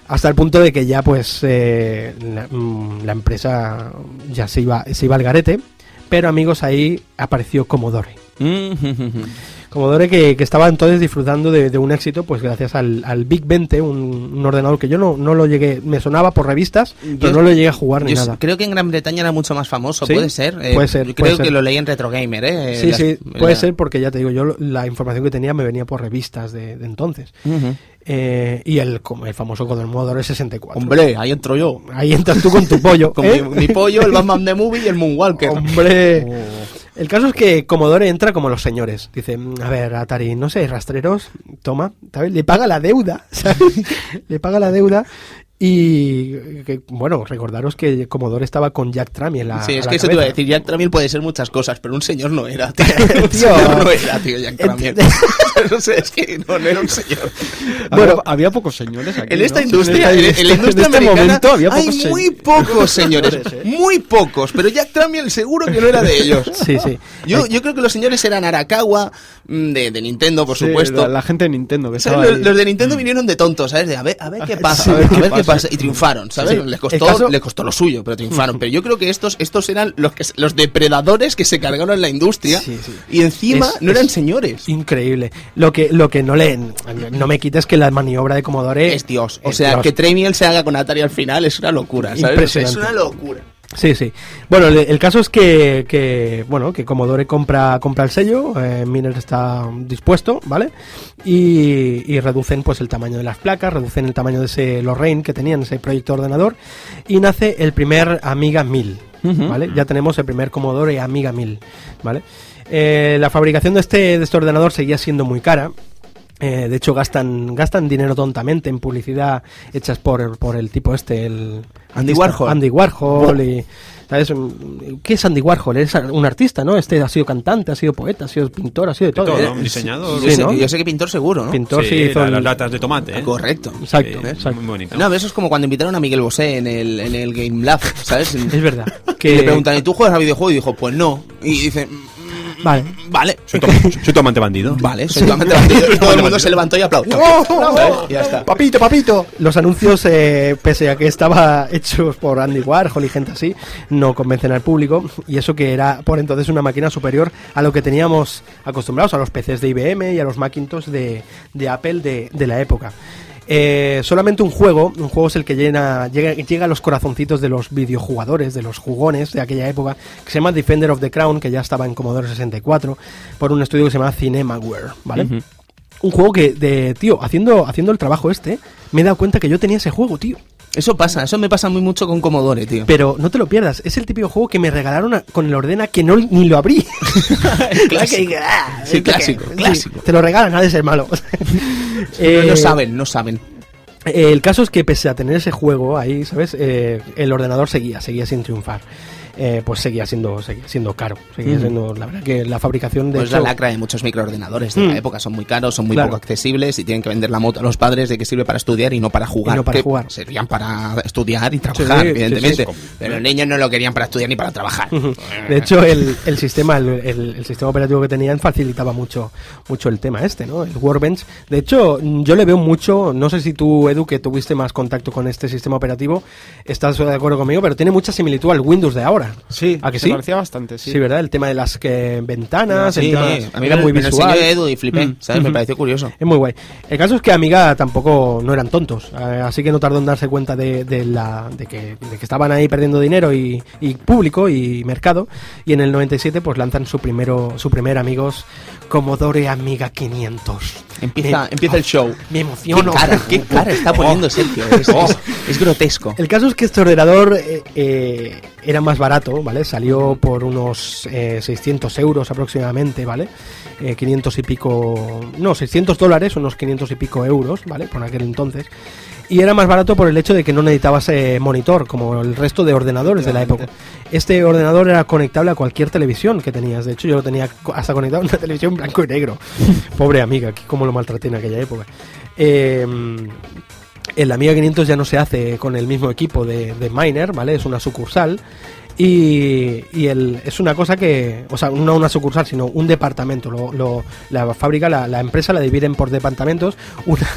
Hasta el punto de que ya pues eh, la, mm, la empresa ya se iba, se iba al garete, pero amigos ahí apareció Commodore. Commodore que, que estaba entonces disfrutando de, de un éxito, pues gracias al, al Big 20, un, un ordenador que yo no, no lo llegué, me sonaba por revistas, pero no lo llegué a jugar ni Yo nada. creo que en Gran Bretaña era mucho más famoso, ¿Sí? puede ser. Eh, Puede ser, puede creo que ser. lo leí en Retro Gamer, ¿eh? Sí, Las- sí, puede la- ser porque ya te digo, yo la información que tenía me venía por revistas de, de entonces. Ujú. Eh, y el, el famoso Commodore 64. Hombre, ahí entro yo. Ahí entras tú con tu pollo. Con ¿eh? mi, mi pollo, el Batman de Movie y el Moonwalker. Hombre. El caso es que Commodore entra como los señores. Dice, "Mm, a ver, Atari, no sé, rastreros, toma, ¿sabes? Le paga la deuda, ¿sabes? Le paga la deuda y, que, bueno, recordaros que Commodore estaba con Jack Tramiel Sí, es a la que eso te iba a decir. Jack Tramiel puede ser muchas cosas, pero un señor no era, tío. Un Tío. señor no era, tío, Jack Tramiel. No sé, es que no, no era un señor. Bueno, había pocos señores aquí. En esta ¿no? industria, En en, esta- en la industria en este americana, momento había hay pocos muy señores. pocos señores, ¿eh? muy pocos, pero Jack Tramiel seguro que no era de ellos. Sí, sí. Yo, yo creo que los señores eran Arakawa, mm, de, de Nintendo, por Sí, supuesto. La, la gente de Nintendo que ¿Sabes? estaba Los, de Nintendo vinieron de tontos, ¿sabes? De a ver, a ver qué pasa, Sí, a ver, ¿qué pasa? pasa. Y triunfaron, ¿sabes? Les, costó, caso- les costó lo suyo, pero triunfaron. Pero yo creo que estos, estos eran los, que, los depredadores que se cargaron la industria. Y encima Es- no eran es- señores. Increíble. Lo que, lo que no le, no me quites que la maniobra de Commodore Es Dios. O es sea, Dios. que Tramiel se haga con Atari al final es una locura, ¿sabes? O sea, es una locura. Sí, sí. Bueno, el, el caso es que, que, bueno, que Commodore compra, compra el sello, eh, Miner está dispuesto, ¿vale? Y, y reducen pues el tamaño de las placas, reducen el tamaño de ese Lorraine que tenían, ese proyecto de ordenador, y nace el primer Amiga 1000, ¿vale? Ya tenemos el primer Commodore Amiga 1000, ¿vale? Eh, la fabricación de este, de este ordenador seguía siendo muy cara, Eh, de hecho, gastan gastan dinero tontamente en publicidad hechas por, por el tipo este, el Andy Warhol. Andy Warhol y ¿sabes? Mm, ¿Qué es Andy Warhol? Es un artista, ¿no? Este ha sido cantante, ha sido poeta, ha sido pintor, ha sido de todo. todo, Eh, ¿no? Diseñador. Yo, Sí, sé, ¿no? yo sé que pintor seguro, ¿no? Pintor sí, Sí, hizo la- el- las latas de tomate, ¿eh? Correcto. Exacto, exacto. Muy bonito. No, eso es como cuando invitaron a Miguel Bosé en el, en el Game Lab, ¿sabes? Es verdad. Que le preguntan, ¿y tú juegas a videojuego? Y dijo, pues no. Y dice, "Mm, Vale. vale. Soy tu, soy tu amante bandido. Vale, soy totalmente bandido. Y todo el mundo se levantó y aplaudió. ¿Sabes? Y ya está. Papito, papito. Los anuncios, eh, pese a que estaba hechos por Andy Warhol y gente así, no convencen al público. Y eso que era por entonces una máquina superior a lo que teníamos acostumbrados, a los PCs de IBM y a los Macintosh de, de Apple de, de la época. Eh, solamente un juego, un juego es el que llena, llega, llega a los corazoncitos de los videojugadores, de los jugones de aquella época, que se llama Defender of the Crown, que ya estaba en Commodore 64, por un estudio que se llama Cinemaware, ¿vale? Un juego que, de, tío, haciendo, haciendo el trabajo este, me he dado cuenta que yo tenía ese juego, tío. Eso pasa, eso me pasa muy mucho con Commodore, tío. Pero no te lo pierdas, es el típico juego que me regalaron a- con el ordena que no ni lo abrí. clásico. Ah, Sí, esto clásico, clásico. te lo regalan, ha de ser malo. No, Eh, no saben, no saben. eh, el caso es que pese a tener ese juego ahí, ¿sabes? Eh, el ordenador seguía, seguía sin triunfar. Eh, pues seguía siendo, seguía siendo caro. Seguía siendo, la verdad que la fabricación de Pues hecho- la lacra de muchos microordenadores de Mm. la época son muy caros, son muy Claro. poco accesibles y tienen que vender la moto a los padres de que sirve para estudiar y no para jugar. Y no para que jugar. Servían para estudiar y trabajar, Sí, evidentemente. sí, Pero los niños no lo querían para estudiar ni para trabajar. De hecho, el, el sistema, el, el- el sistema operativo que tenían facilitaba mucho, mucho el tema este, ¿no? El Workbench. De hecho, yo le veo mucho, no sé si tú, Edu, que tuviste más contacto con este sistema operativo, estás de acuerdo conmigo, pero tiene mucha similitud al Windows de ahora. Sí, ¿A que se sí? parecía bastante, sí. Sí, ¿verdad? El tema de las que, ventanas, Sí, el tema- a mí era me, muy me visual. Edu y flipé, Mm. ¿sabes? Me Ujú. pareció curioso. Es muy guay. El caso es que Amiga tampoco no eran tontos, eh, así que no tardó en darse cuenta de, de la, de, que, de que estaban ahí perdiendo dinero y, y público y mercado. Y en el 97 pues lanzan su primero su primer amigos Commodore Amiga 500. Empieza, Me- empieza el show. Me ¿Qué emociono. cara, qué cara está poniendo Sergio? Es, es- es grotesco. El caso es que este ordenador eh, eh, era más barato, ¿vale? Salió por unos eh, 600 euros aproximadamente, ¿vale? Eh, 500 y pico... No, 600 dólares, unos 500 y pico euros, ¿vale? Por aquel entonces. Y era más barato por el hecho de que no necesitabas eh, monitor, como el resto de ordenadores de la época. Este ordenador era conectable a cualquier televisión que tenías. De hecho, yo lo tenía hasta conectado a una televisión blanco y negro. Pobre amiga, cómo lo maltraté en aquella época. Eh, el Amiga 500 ya no se hace con el mismo equipo de, de Miner, ¿vale? Es una sucursal. Y, y el, es una cosa que, o sea, no una sucursal, sino un departamento. Lo, lo- la fábrica, la, la empresa la dividen por departamentos. Una,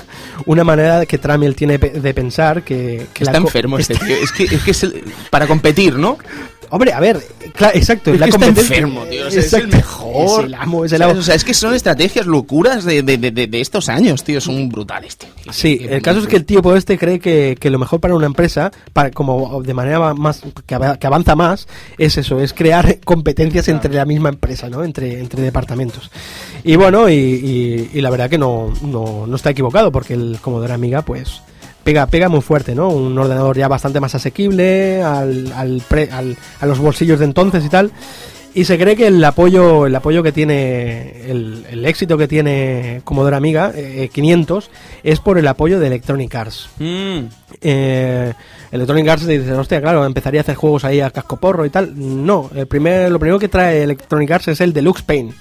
una manera que Tramiel tiene de pensar que... que Está la enfermo este tío. Es que es, que es el- para competir, ¿no? Hombre, a ver, cla- exacto, Es la que está competencia- enfermo, tío. o sea, es el mejor. Es el amo, es el ¿Sabes? amo. O sea, es que son estrategias, locuras de, de, de, de- estos años, tío. Son brutales, tío. Sí, el caso es que el tío por este cree que, que lo mejor para una empresa, para, como de manera más que, ava- que avanza más, es eso, es crear competencias entre la misma empresa, ¿no? Entre, entre departamentos. Y bueno, y, y- y la verdad que no, no, no está equivocado, porque el Commodore Amiga, pues, pega, pega muy fuerte, ¿no? Un ordenador ya bastante más asequible al, al pre- al- a los bolsillos de entonces y tal. Y se cree que el apoyo, el apoyo que tiene, el, el éxito que tiene Commodore Amiga eh, 500 es por el apoyo de Electronic Arts. Mm. Eh, Electronic Arts dice, hostia, claro, empezaría a hacer juegos ahí a cascoporro y tal. No, el primer, lo primero que trae Electronic Arts es el Deluxe Paint,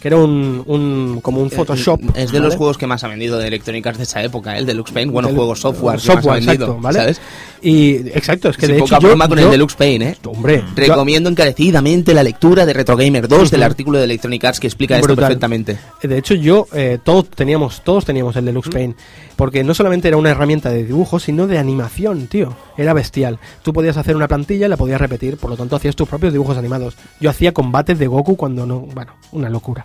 que era un, un como un Photoshop. Es de los juegos que más ha vendido de Electronic Arts de esa época, ¿eh? el Deluxe Paint. Bueno, Del- juegos software, que más ha vendido, ¿vale? ¿sabes? Y exacto, es que Sin de poca hecho yo, broma con yo- el Deluxe Paint, ¿eh? hombre, yo- Recomiendo encarecidamente la lectura de Retro Gamer 2 del artículo de Electronic Arts que explica esto perfectamente. De hecho, yo eh, todos teníamos, todos teníamos el Deluxe Paint, porque no solamente era una herramienta de dibujo, sino de animación, tío. Era bestial. Tú podías hacer una plantilla y la podías repetir, por lo tanto hacías tus propios dibujos animados. Yo hacía combates de Goku cuando no, bueno, una locura.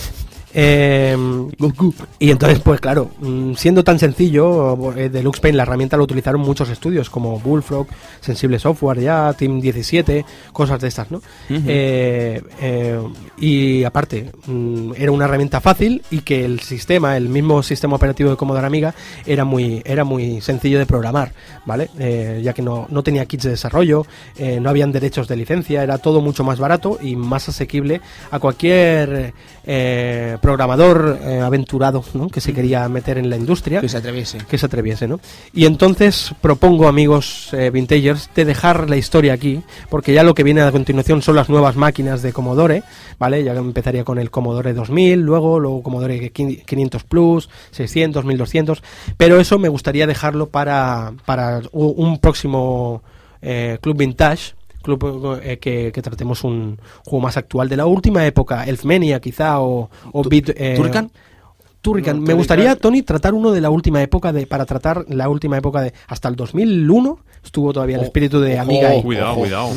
Eh, y entonces, pues claro, mm, siendo tan sencillo, eh, Deluxe Paint, la herramienta la utilizaron muchos estudios como Bullfrog, Sensible Software ya, Team 17, cosas de estas, ¿no? Eh, eh, y aparte, mm, era una herramienta fácil y que el sistema, el mismo sistema operativo de Commodore Amiga, era muy, era muy sencillo de programar, ¿vale? Ya que no, no tenía kits de desarrollo, no habían derechos de licencia, era todo mucho más barato y más asequible a cualquier programador eh, aventurado ¿no? que se quería meter en la industria Que se atreviese. que se atreviese, ¿no? Y entonces propongo, amigos eh, vintagers, de dejar la historia aquí, porque ya lo que viene a continuación son las nuevas máquinas de Commodore, ¿vale? Ya empezaría con el Commodore 2000, luego, luego Commodore 500 Plus, 600, 1200, pero eso me gustaría dejarlo para, para un próximo eh, Club Vintage, club eh, que, que tratemos un juego más actual de la última época, Elfmenia quizá, o, o Bit, eh, ¿Turrican? Turrican. No, Me gustaría. Tony, tratar uno de la última época de para tratar la última época de hasta el 2001 estuvo todavía el espíritu de Amiga ahí. Cuidado, cuidado.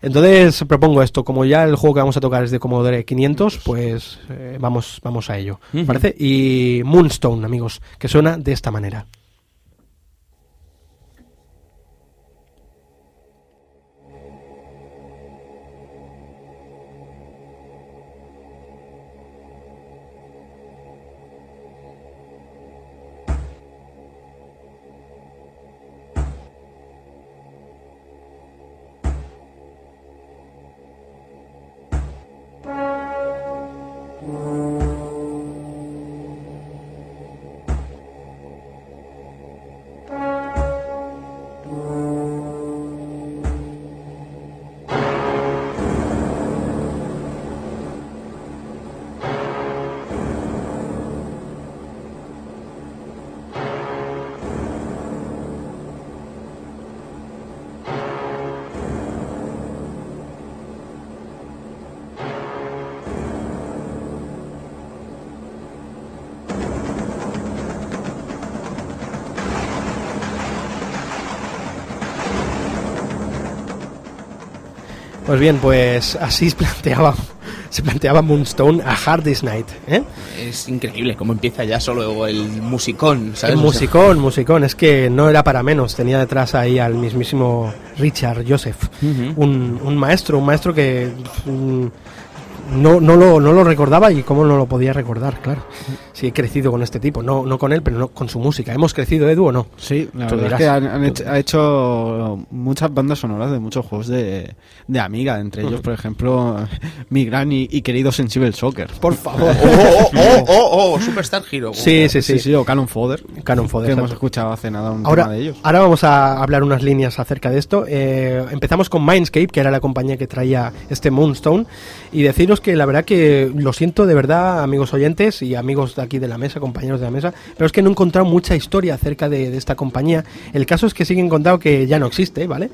Entonces propongo esto, como ya el juego que vamos a tocar es de Commodore 500, pues eh, vamos vamos a ello, ¿os ¿parece? Y Moonstone, amigos, que suena de esta manera. Pues bien, pues así se planteaba, se planteaba Moonstone a Hard Day's Night, ¿eh? Es increíble cómo empieza ya solo el musicón, ¿sabes? El musicón, musicón, es que no era para menos, tenía detrás ahí al mismísimo Richard Joseph, un, un maestro, un maestro que mm, no, no, lo, no lo recordaba y cómo no lo podía recordar, claro. Si he crecido con este tipo, no, no con él, pero no con su música. ¿Hemos crecido, Edu, o no? Sí, la verdad dirás. es que han, han hecho, ha hecho muchas bandas sonoras de muchos juegos de, de Amiga, entre ellos, por ejemplo, mi gran y, y querido Sensible Soccer. Por favor. Oh, oh, oh, oh, oh, Superstar Hero. Sí, sí, sí. Sí, sí, o Cannon Fodder, Canon Fodder, que hemos escuchado hace nada un Ahora, tema de ellos. ahora vamos a hablar unas líneas acerca de esto. Eh, empezamos con Mindscape, que era la compañía que traía este Moonstone, y deciros que la verdad que lo siento de verdad, amigos oyentes y amigos de aquí de la mesa, compañeros de la mesa, pero es que no he encontrado mucha historia acerca de, de esta compañía. El caso es que he encontrado que ya no existe, ¿vale?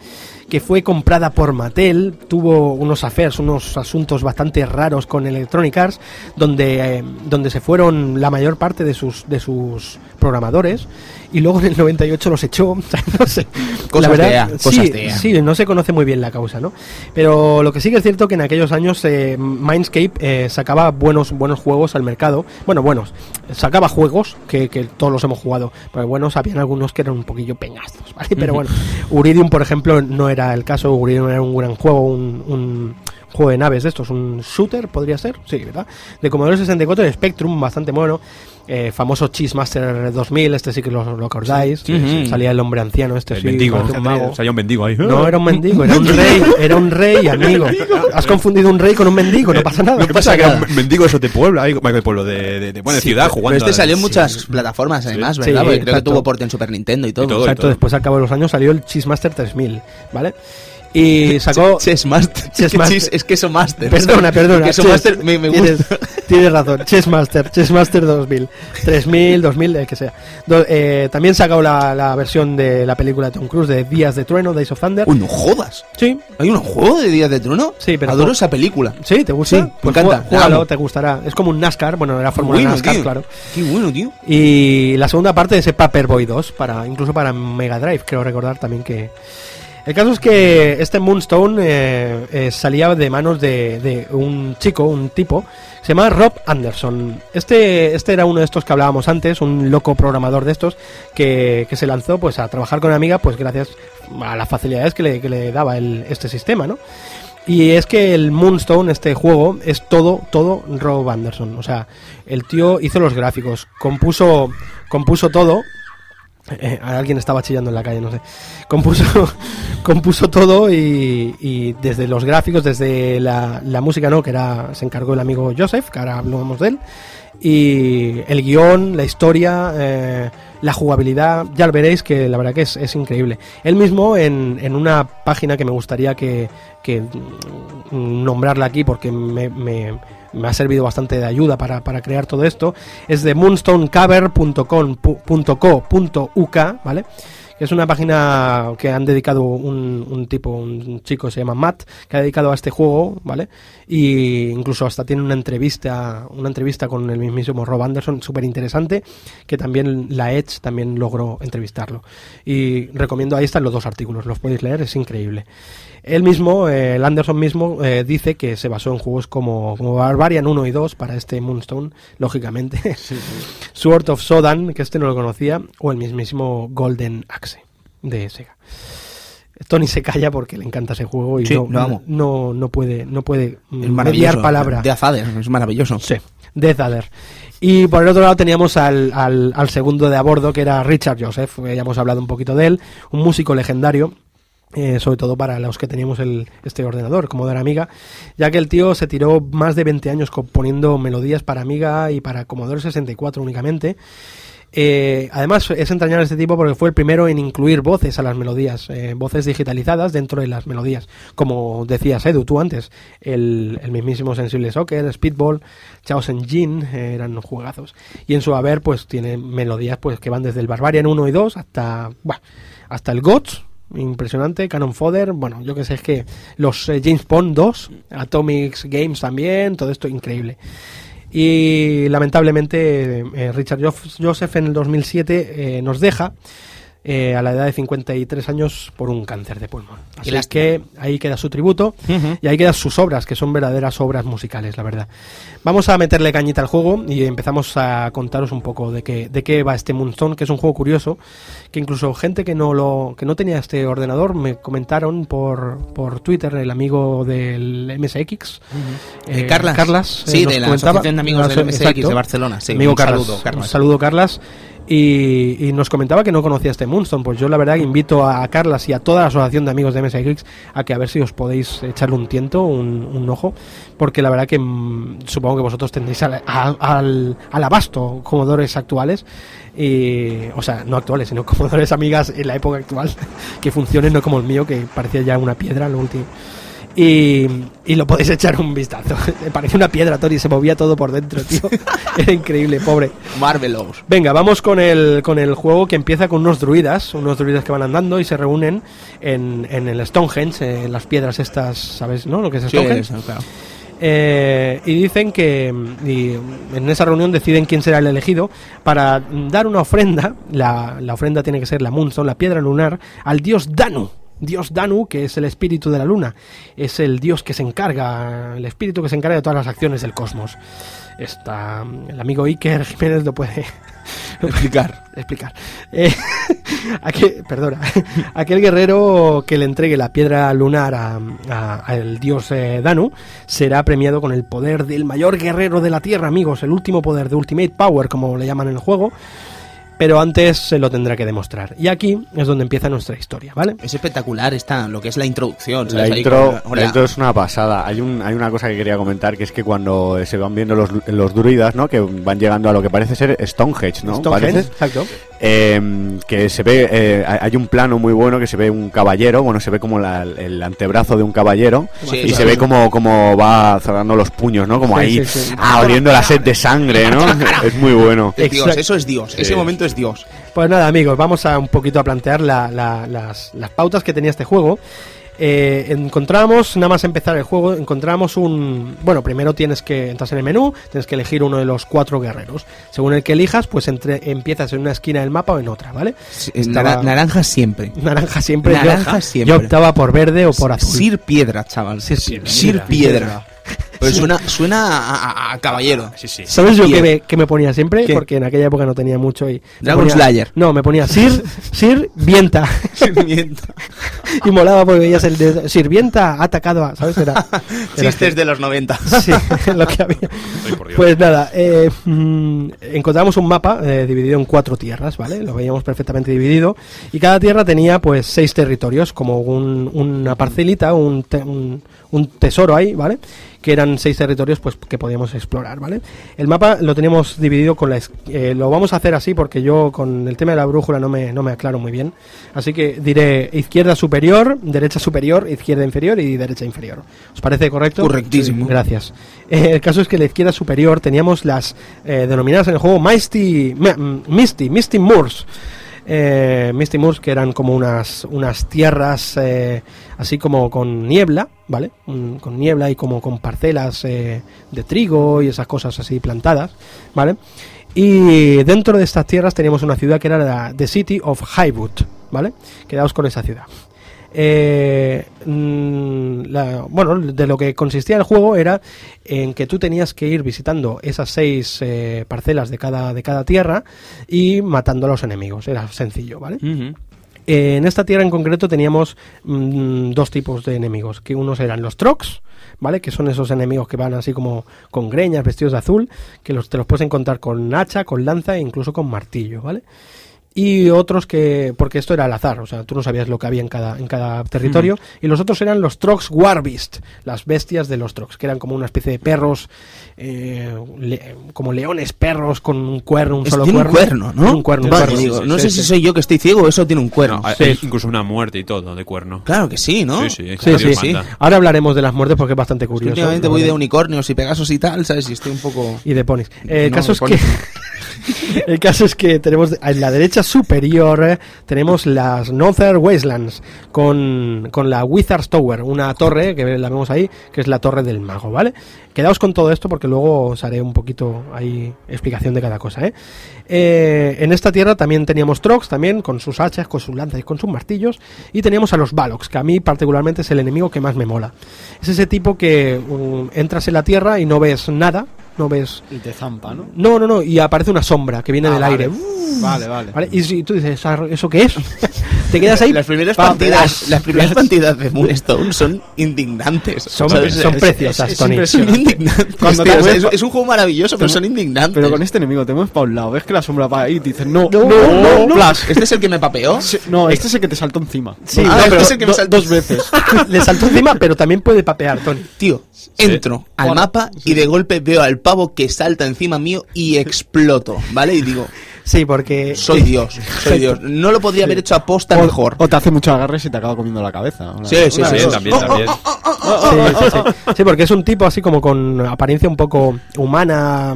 Que fue comprada por Mattel, tuvo unos affairs, unos asuntos bastante raros con Electronic Arts, donde, eh, donde se fueron la mayor parte de sus, de sus programadores, y luego en el 98 los echó. no sé. Cosas La verdad, de sí, cosas de EA. sí, no se conoce muy bien la causa, ¿no? Pero lo que sí que es cierto que en aquellos años eh, Mindscape eh, sacaba buenos buenos juegos al mercado. Bueno, buenos. Sacaba juegos que, que todos los hemos jugado. Pero buenos, habían algunos que eran un poquillo peñazos, ¿vale? Pero bueno, Uridium, por ejemplo, no era el caso. Uridium era un gran juego, un, un juego de naves de estos, un shooter, podría ser, sí, ¿verdad? De Commodore 64, el Spectrum, bastante bueno. Eh, famoso Cheesemaster 2000, este sí que lo, lo acordáis. Sí, sí, sí. Salía el hombre anciano, este El sí, mendigo. un mago. Salía un mendigo ahí. No era un mendigo, era un rey, era un rey, amigo. Has confundido un rey con un mendigo, no pasa nada. ¿Qué pasa? Que era un mendigo eso de Puebla, ahí, de pueblo, de, de, de, bueno, de Sí, ciudad, jugando. Pero este salió en sí. muchas plataformas, además, Sí, ¿verdad? Porque creo que tuvo porte en Super Nintendo y todo. Y todo. Exacto, después al cabo de los años salió el Cheesemaster 3000, ¿vale? Y sacó... Chess Master. Chess Es que Master. chis- Es queso Master. Perdona, perdona. Queso Chess- Master me, me tienes, gusta. tienes razón. Chessmaster, Chessmaster 2000. 3000, 2000, el que sea. Do- eh, también sacó la, la versión de la película de Tom Cruise de Días de Trueno, Days of Thunder. Uy, no jodas. Sí, ¿Hay un juego de Días de Trono? Sí, pero Adoro esa película. sí, ¿te gusta? Sí, me Pues encanta, Júgalo, te gustará. Es como un NASCAR, bueno, era Fórmula Bueno, NASCAR, tío. claro. Qué bueno, tío. Y la segunda parte de ese Paperboy 2, para, incluso para Mega Drive, creo recordar también que... El caso es que este Moonstone eh, eh, salía de manos de, un chico, un tipo, se llama Rob Anderson. Este, este era uno de estos que hablábamos antes, un loco programador de estos, que, se lanzó pues a trabajar con Amiga, pues gracias a las facilidades que le, que le daba el, este sistema, ¿no? Y es que el Moonstone, este juego, es todo, todo Rob Anderson. O sea, el tío hizo los gráficos, compuso, compuso todo. Eh, alguien estaba chillando en la calle, no sé. Compuso, compuso todo y, y desde los gráficos, desde la, la música, no, que era se encargó el amigo Joseph, que ahora hablamos de él, y el guion, la historia, eh, la jugabilidad, ya lo veréis que la verdad que es, es increíble. Él mismo en, una página que me gustaría que, mm, nombrarla aquí porque me- me ha servido bastante de ayuda para, para crear todo esto, es de moonstonecover.com.co.uk, ¿vale? Es una página que han dedicado un, un tipo, un chico se llama Matt, que ha dedicado a este juego, ¿vale? Y incluso hasta tiene una entrevista, una entrevista con el mismísimo Rob Anderson, súper interesante, que también la Edge también logró entrevistarlo. Y recomiendo, ahí están los dos artículos, los podéis leer, es increíble. Él mismo, eh, el Anderson mismo, eh, dice que se basó en juegos como, como Barbarian 1 y 2 para este Moonstone, lógicamente. Sword of Sodan, que este no lo conocía, o el mismísimo Golden Axe de Sega. Tony se calla porque le encanta ese juego y Sí, no, lo amo. no, no puede, no puede Es mediar palabra. De Azader, es maravilloso. Sí, Death Adder. Y por el otro lado teníamos al, al, al segundo de a bordo, que era Richard Joseph, que ya hemos hablado un poquito de él, un músico legendario, eh, sobre todo para los que teníamos el, este ordenador, como Amiga, ya que el tío se tiró más de 20 años componiendo melodías para Amiga y para Commodore 64 únicamente. Eh, además es entrañable este tipo porque fue el primero en incluir voces a las melodías, eh, voces digitalizadas dentro de las melodías, como decías Edu tú antes, el, mismísimo Sensible Soccer, Speedball, Chaos Engine, eh, eran juegazos. Y en su haber pues tiene melodías pues que van desde el Barbarian 1 y 2 hasta, hasta el GOTS, impresionante, Cannon Fodder, bueno, yo que sé, es que los eh, James Bond 2, Atomics Games también, todo esto increíble. Y lamentablemente eh, Richard Joseph en el 2007 eh, nos deja eh, a la edad de 53 años por un cáncer de pulmón. Así lástima. que ahí queda su tributo y ahí quedan sus obras, que son verdaderas obras musicales, la verdad. Vamos a meterle cañita al juego y empezamos a contaros un poco de qué, de qué va este Moonstone, que es un juego curioso, que incluso gente que no lo que no tenía este ordenador me comentaron por, por Twitter, el amigo del MSX, Eh, eh, Carlas. Carlas eh, Sí, nos de la Asociación de Amigos del MSX exacto. de Barcelona. Sí, Amigo un Carlas, saludo, Carlas. un saludo, Carlas. Y, y nos comentaba que no conocía este Moonstone. Pues yo la verdad invito a Carlas y a toda la asociación de amigos de MSX a que a ver si os podéis echarle un tiento, un, ojo, porque la verdad que mm, supongo que vosotros tendréis al, al, al abasto comodores actuales, y, o sea, no actuales, sino comodores amigas en la época actual, que funcionen, no como el mío, que parecía ya una piedra lo último. Y, y lo podéis echar un vistazo. Parecía una piedra, Tony, se movía todo por dentro, tío. Era increíble, pobre. Marvelous. Venga, vamos con el, con el juego que empieza con unos druidas, unos druidas que van andando y se reúnen en, en el Stonehenge, en las piedras estas, ¿sabes? ¿No? Lo que es Stonehenge. claro. Eh, y dicen que y en esa reunión deciden quién será el elegido para dar una ofrenda. La, la ofrenda tiene que ser la Moonstone, la piedra lunar, al dios Danu. Dios Danu, que es el espíritu de la luna, es el dios que se encarga, el espíritu que se encarga de todas las acciones del cosmos. Está, el amigo Iker Jiménez lo puede Explicar. explicar. Eh, aquel, perdona, aquel guerrero que le entregue la piedra lunar a- a- al dios eh, Danu será premiado con el poder del mayor guerrero de la Tierra, amigos, el último poder de Ultimate Power, como le llaman en el juego. Pero antes se lo tendrá que demostrar. Y aquí es donde empieza nuestra historia, ¿vale? Es espectacular esta, lo que es la introducción. La ¿sabes? Ahí intro, con- la intro es una pasada. Hay, un, hay una cosa que quería comentar, que es que cuando se van viendo los, los druidas, ¿no? Que van llegando a lo que parece ser Stonehenge, ¿no? Stonehenge, exacto. Eh, que se ve, eh, hay un plano muy bueno que se ve un caballero, bueno, se ve como la- el antebrazo de un caballero Sí, y sí, se sí. ve como, como va cerrando los puños, ¿no? Como Sí, ahí, sí, sí. ah, oliendo la sed de sangre, ¿no? es muy bueno. Es Dios, eso es Dios. Ese momento es Dios. Pues nada, amigos, vamos a un poquito a plantear la- la- las, las pautas que tenía este juego. Eh, encontramos, nada más empezar el juego, encontramos un... Bueno, primero tienes que, entras en el menú, tienes que elegir uno de los cuatro guerreros. Según el que elijas, pues entre, empiezas en una esquina del mapa o en otra, ¿vale? Sí, Estaba- nara- naranja siempre. Naranja siempre. yo- Naranja yo, siempre. optaba por verde o por azul. Sir Piedra, chaval. Sir Piedra. Sir Piedra. Pues suena, suena a, a- a caballero. Sí, sí. ¿Sabes yo que me, que me ponía siempre? ¿Qué? Porque en aquella época no tenía mucho y... Dragon ponía- Slayer. No, me ponía Sir, Sir Vienta. y molaba porque veías el de sirvienta ha atacado a, ¿sabes? Era, era Chistes de los 90. Sí, lo que había. Ay. Pues nada, eh, mm, encontramos un mapa eh, dividido en cuatro tierras, ¿vale? Lo veíamos perfectamente dividido. Y cada tierra tenía pues seis territorios, como un- una parcelita, un, te- un, un tesoro ahí, ¿vale? Que eran seis territorios pues que podíamos explorar, ¿vale? El mapa lo teníamos dividido con la... eh, lo vamos a hacer así porque yo con el tema de la brújula no me, no me aclaro muy bien. Así que diré izquierda superior, derecha superior, izquierda inferior y derecha inferior. ¿Os parece correcto? Correctísimo. Sí, gracias. Eh, el caso es que la izquierda superior teníamos las eh, denominadas en el juego Misty, mm, Misty, Misty Moors. Eh, Misty Moors que eran como unas, unas tierras eh, así como con niebla, ¿vale? Con niebla y como con parcelas eh, de trigo y esas cosas así plantadas, ¿vale? Y dentro de estas tierras teníamos una ciudad que era la The City of Highwood, ¿vale? Quedaos con esa ciudad. Eh, mm, la- bueno, de lo que consistía el juego era en que tú tenías que ir visitando esas seis eh, parcelas de cada, de cada tierra y matando a los enemigos. Era sencillo, ¿vale? Eh, en esta tierra en concreto teníamos mm, dos tipos de enemigos, que unos eran los Trox, ¿vale? Que son esos enemigos que van así como con greñas, vestidos de azul, que los, te los puedes encontrar con hacha, con lanza e incluso con martillo, ¿vale? Y otros que, porque esto era al azar, o sea, tú no sabías lo que había en cada, en cada territorio, y los otros eran los Trox Warbeast, las bestias de los Trox, que eran como una especie de perros, eh, le- como leones perros con un cuerno, un Es- solo tiene cuerno. un cuerno, ¿no? Un cuerno, un Vale, cuerno. digo, Sí, no sí, sé sí. si soy yo que estoy ciego o eso tiene un cuerno. No, hay, Sí. hay incluso una muerte y todo de cuerno. Claro que sí, ¿no? Sí, sí, Sí. Ahora hablaremos de las muertes porque es bastante curioso. Últimamente voy de unicornios y pegasos y tal, ¿sabes? Y estoy un poco... y de ponis. Eh, el No, caso de es que ponis el caso es que tenemos en la derecha superior eh, tenemos las Northern Wastelands con, con la Wizard's Tower, una torre que la vemos ahí, que es la torre del mago, ¿vale? Quedaos con todo esto porque luego os haré un poquito ahí explicación de cada cosa, ¿eh? Eh, en esta tierra también teníamos Trox, también con sus hachas, con sus lanzas y con sus martillos, y teníamos a los Balox, que a mí particularmente es el enemigo que más me mola. Es ese tipo que um, entras en la tierra y no ves nada, no ves Y te zampa, ¿no? no, no, no, y aparece una sombra que viene Ah, del vale. aire. Vale, vale. ¿Vale? Y si tú dices, "¿Ah, ¿eso qué es? Te quedas ahí. Las primeras pa- partidas, las primeras partidas de Moonstone son indignantes. Son- ¿sabes? son Es- preciosas, es- Tony. Son indignantes. Cuando tío, te o sea, mueves es, un juego maravilloso, pero son indignantes. Pero con este enemigo te mueves para un lado, ves que la sombra va ahí y te dices, no, No, no, no, no, no. flash. ¿Este es el que me papeó? Sí, No, este es el que te saltó encima. Sí, Ah, no, este es el que me saltó. dos veces. le saltó encima, pero también puede papear, Tony. Tío, entro al mapa y de golpe veo al pavo que salta encima mío y exploto, ¿vale? Y digo, Sí, porque. soy Dios, soy Dios. No lo podría haber hecho aposta O, mejor. o te hace mucho agarres y te acaba comiendo la cabeza. Una- Sí, sí, sí, también, también. Sí, sí, sí. Sí, porque es un tipo así como con apariencia un poco humana,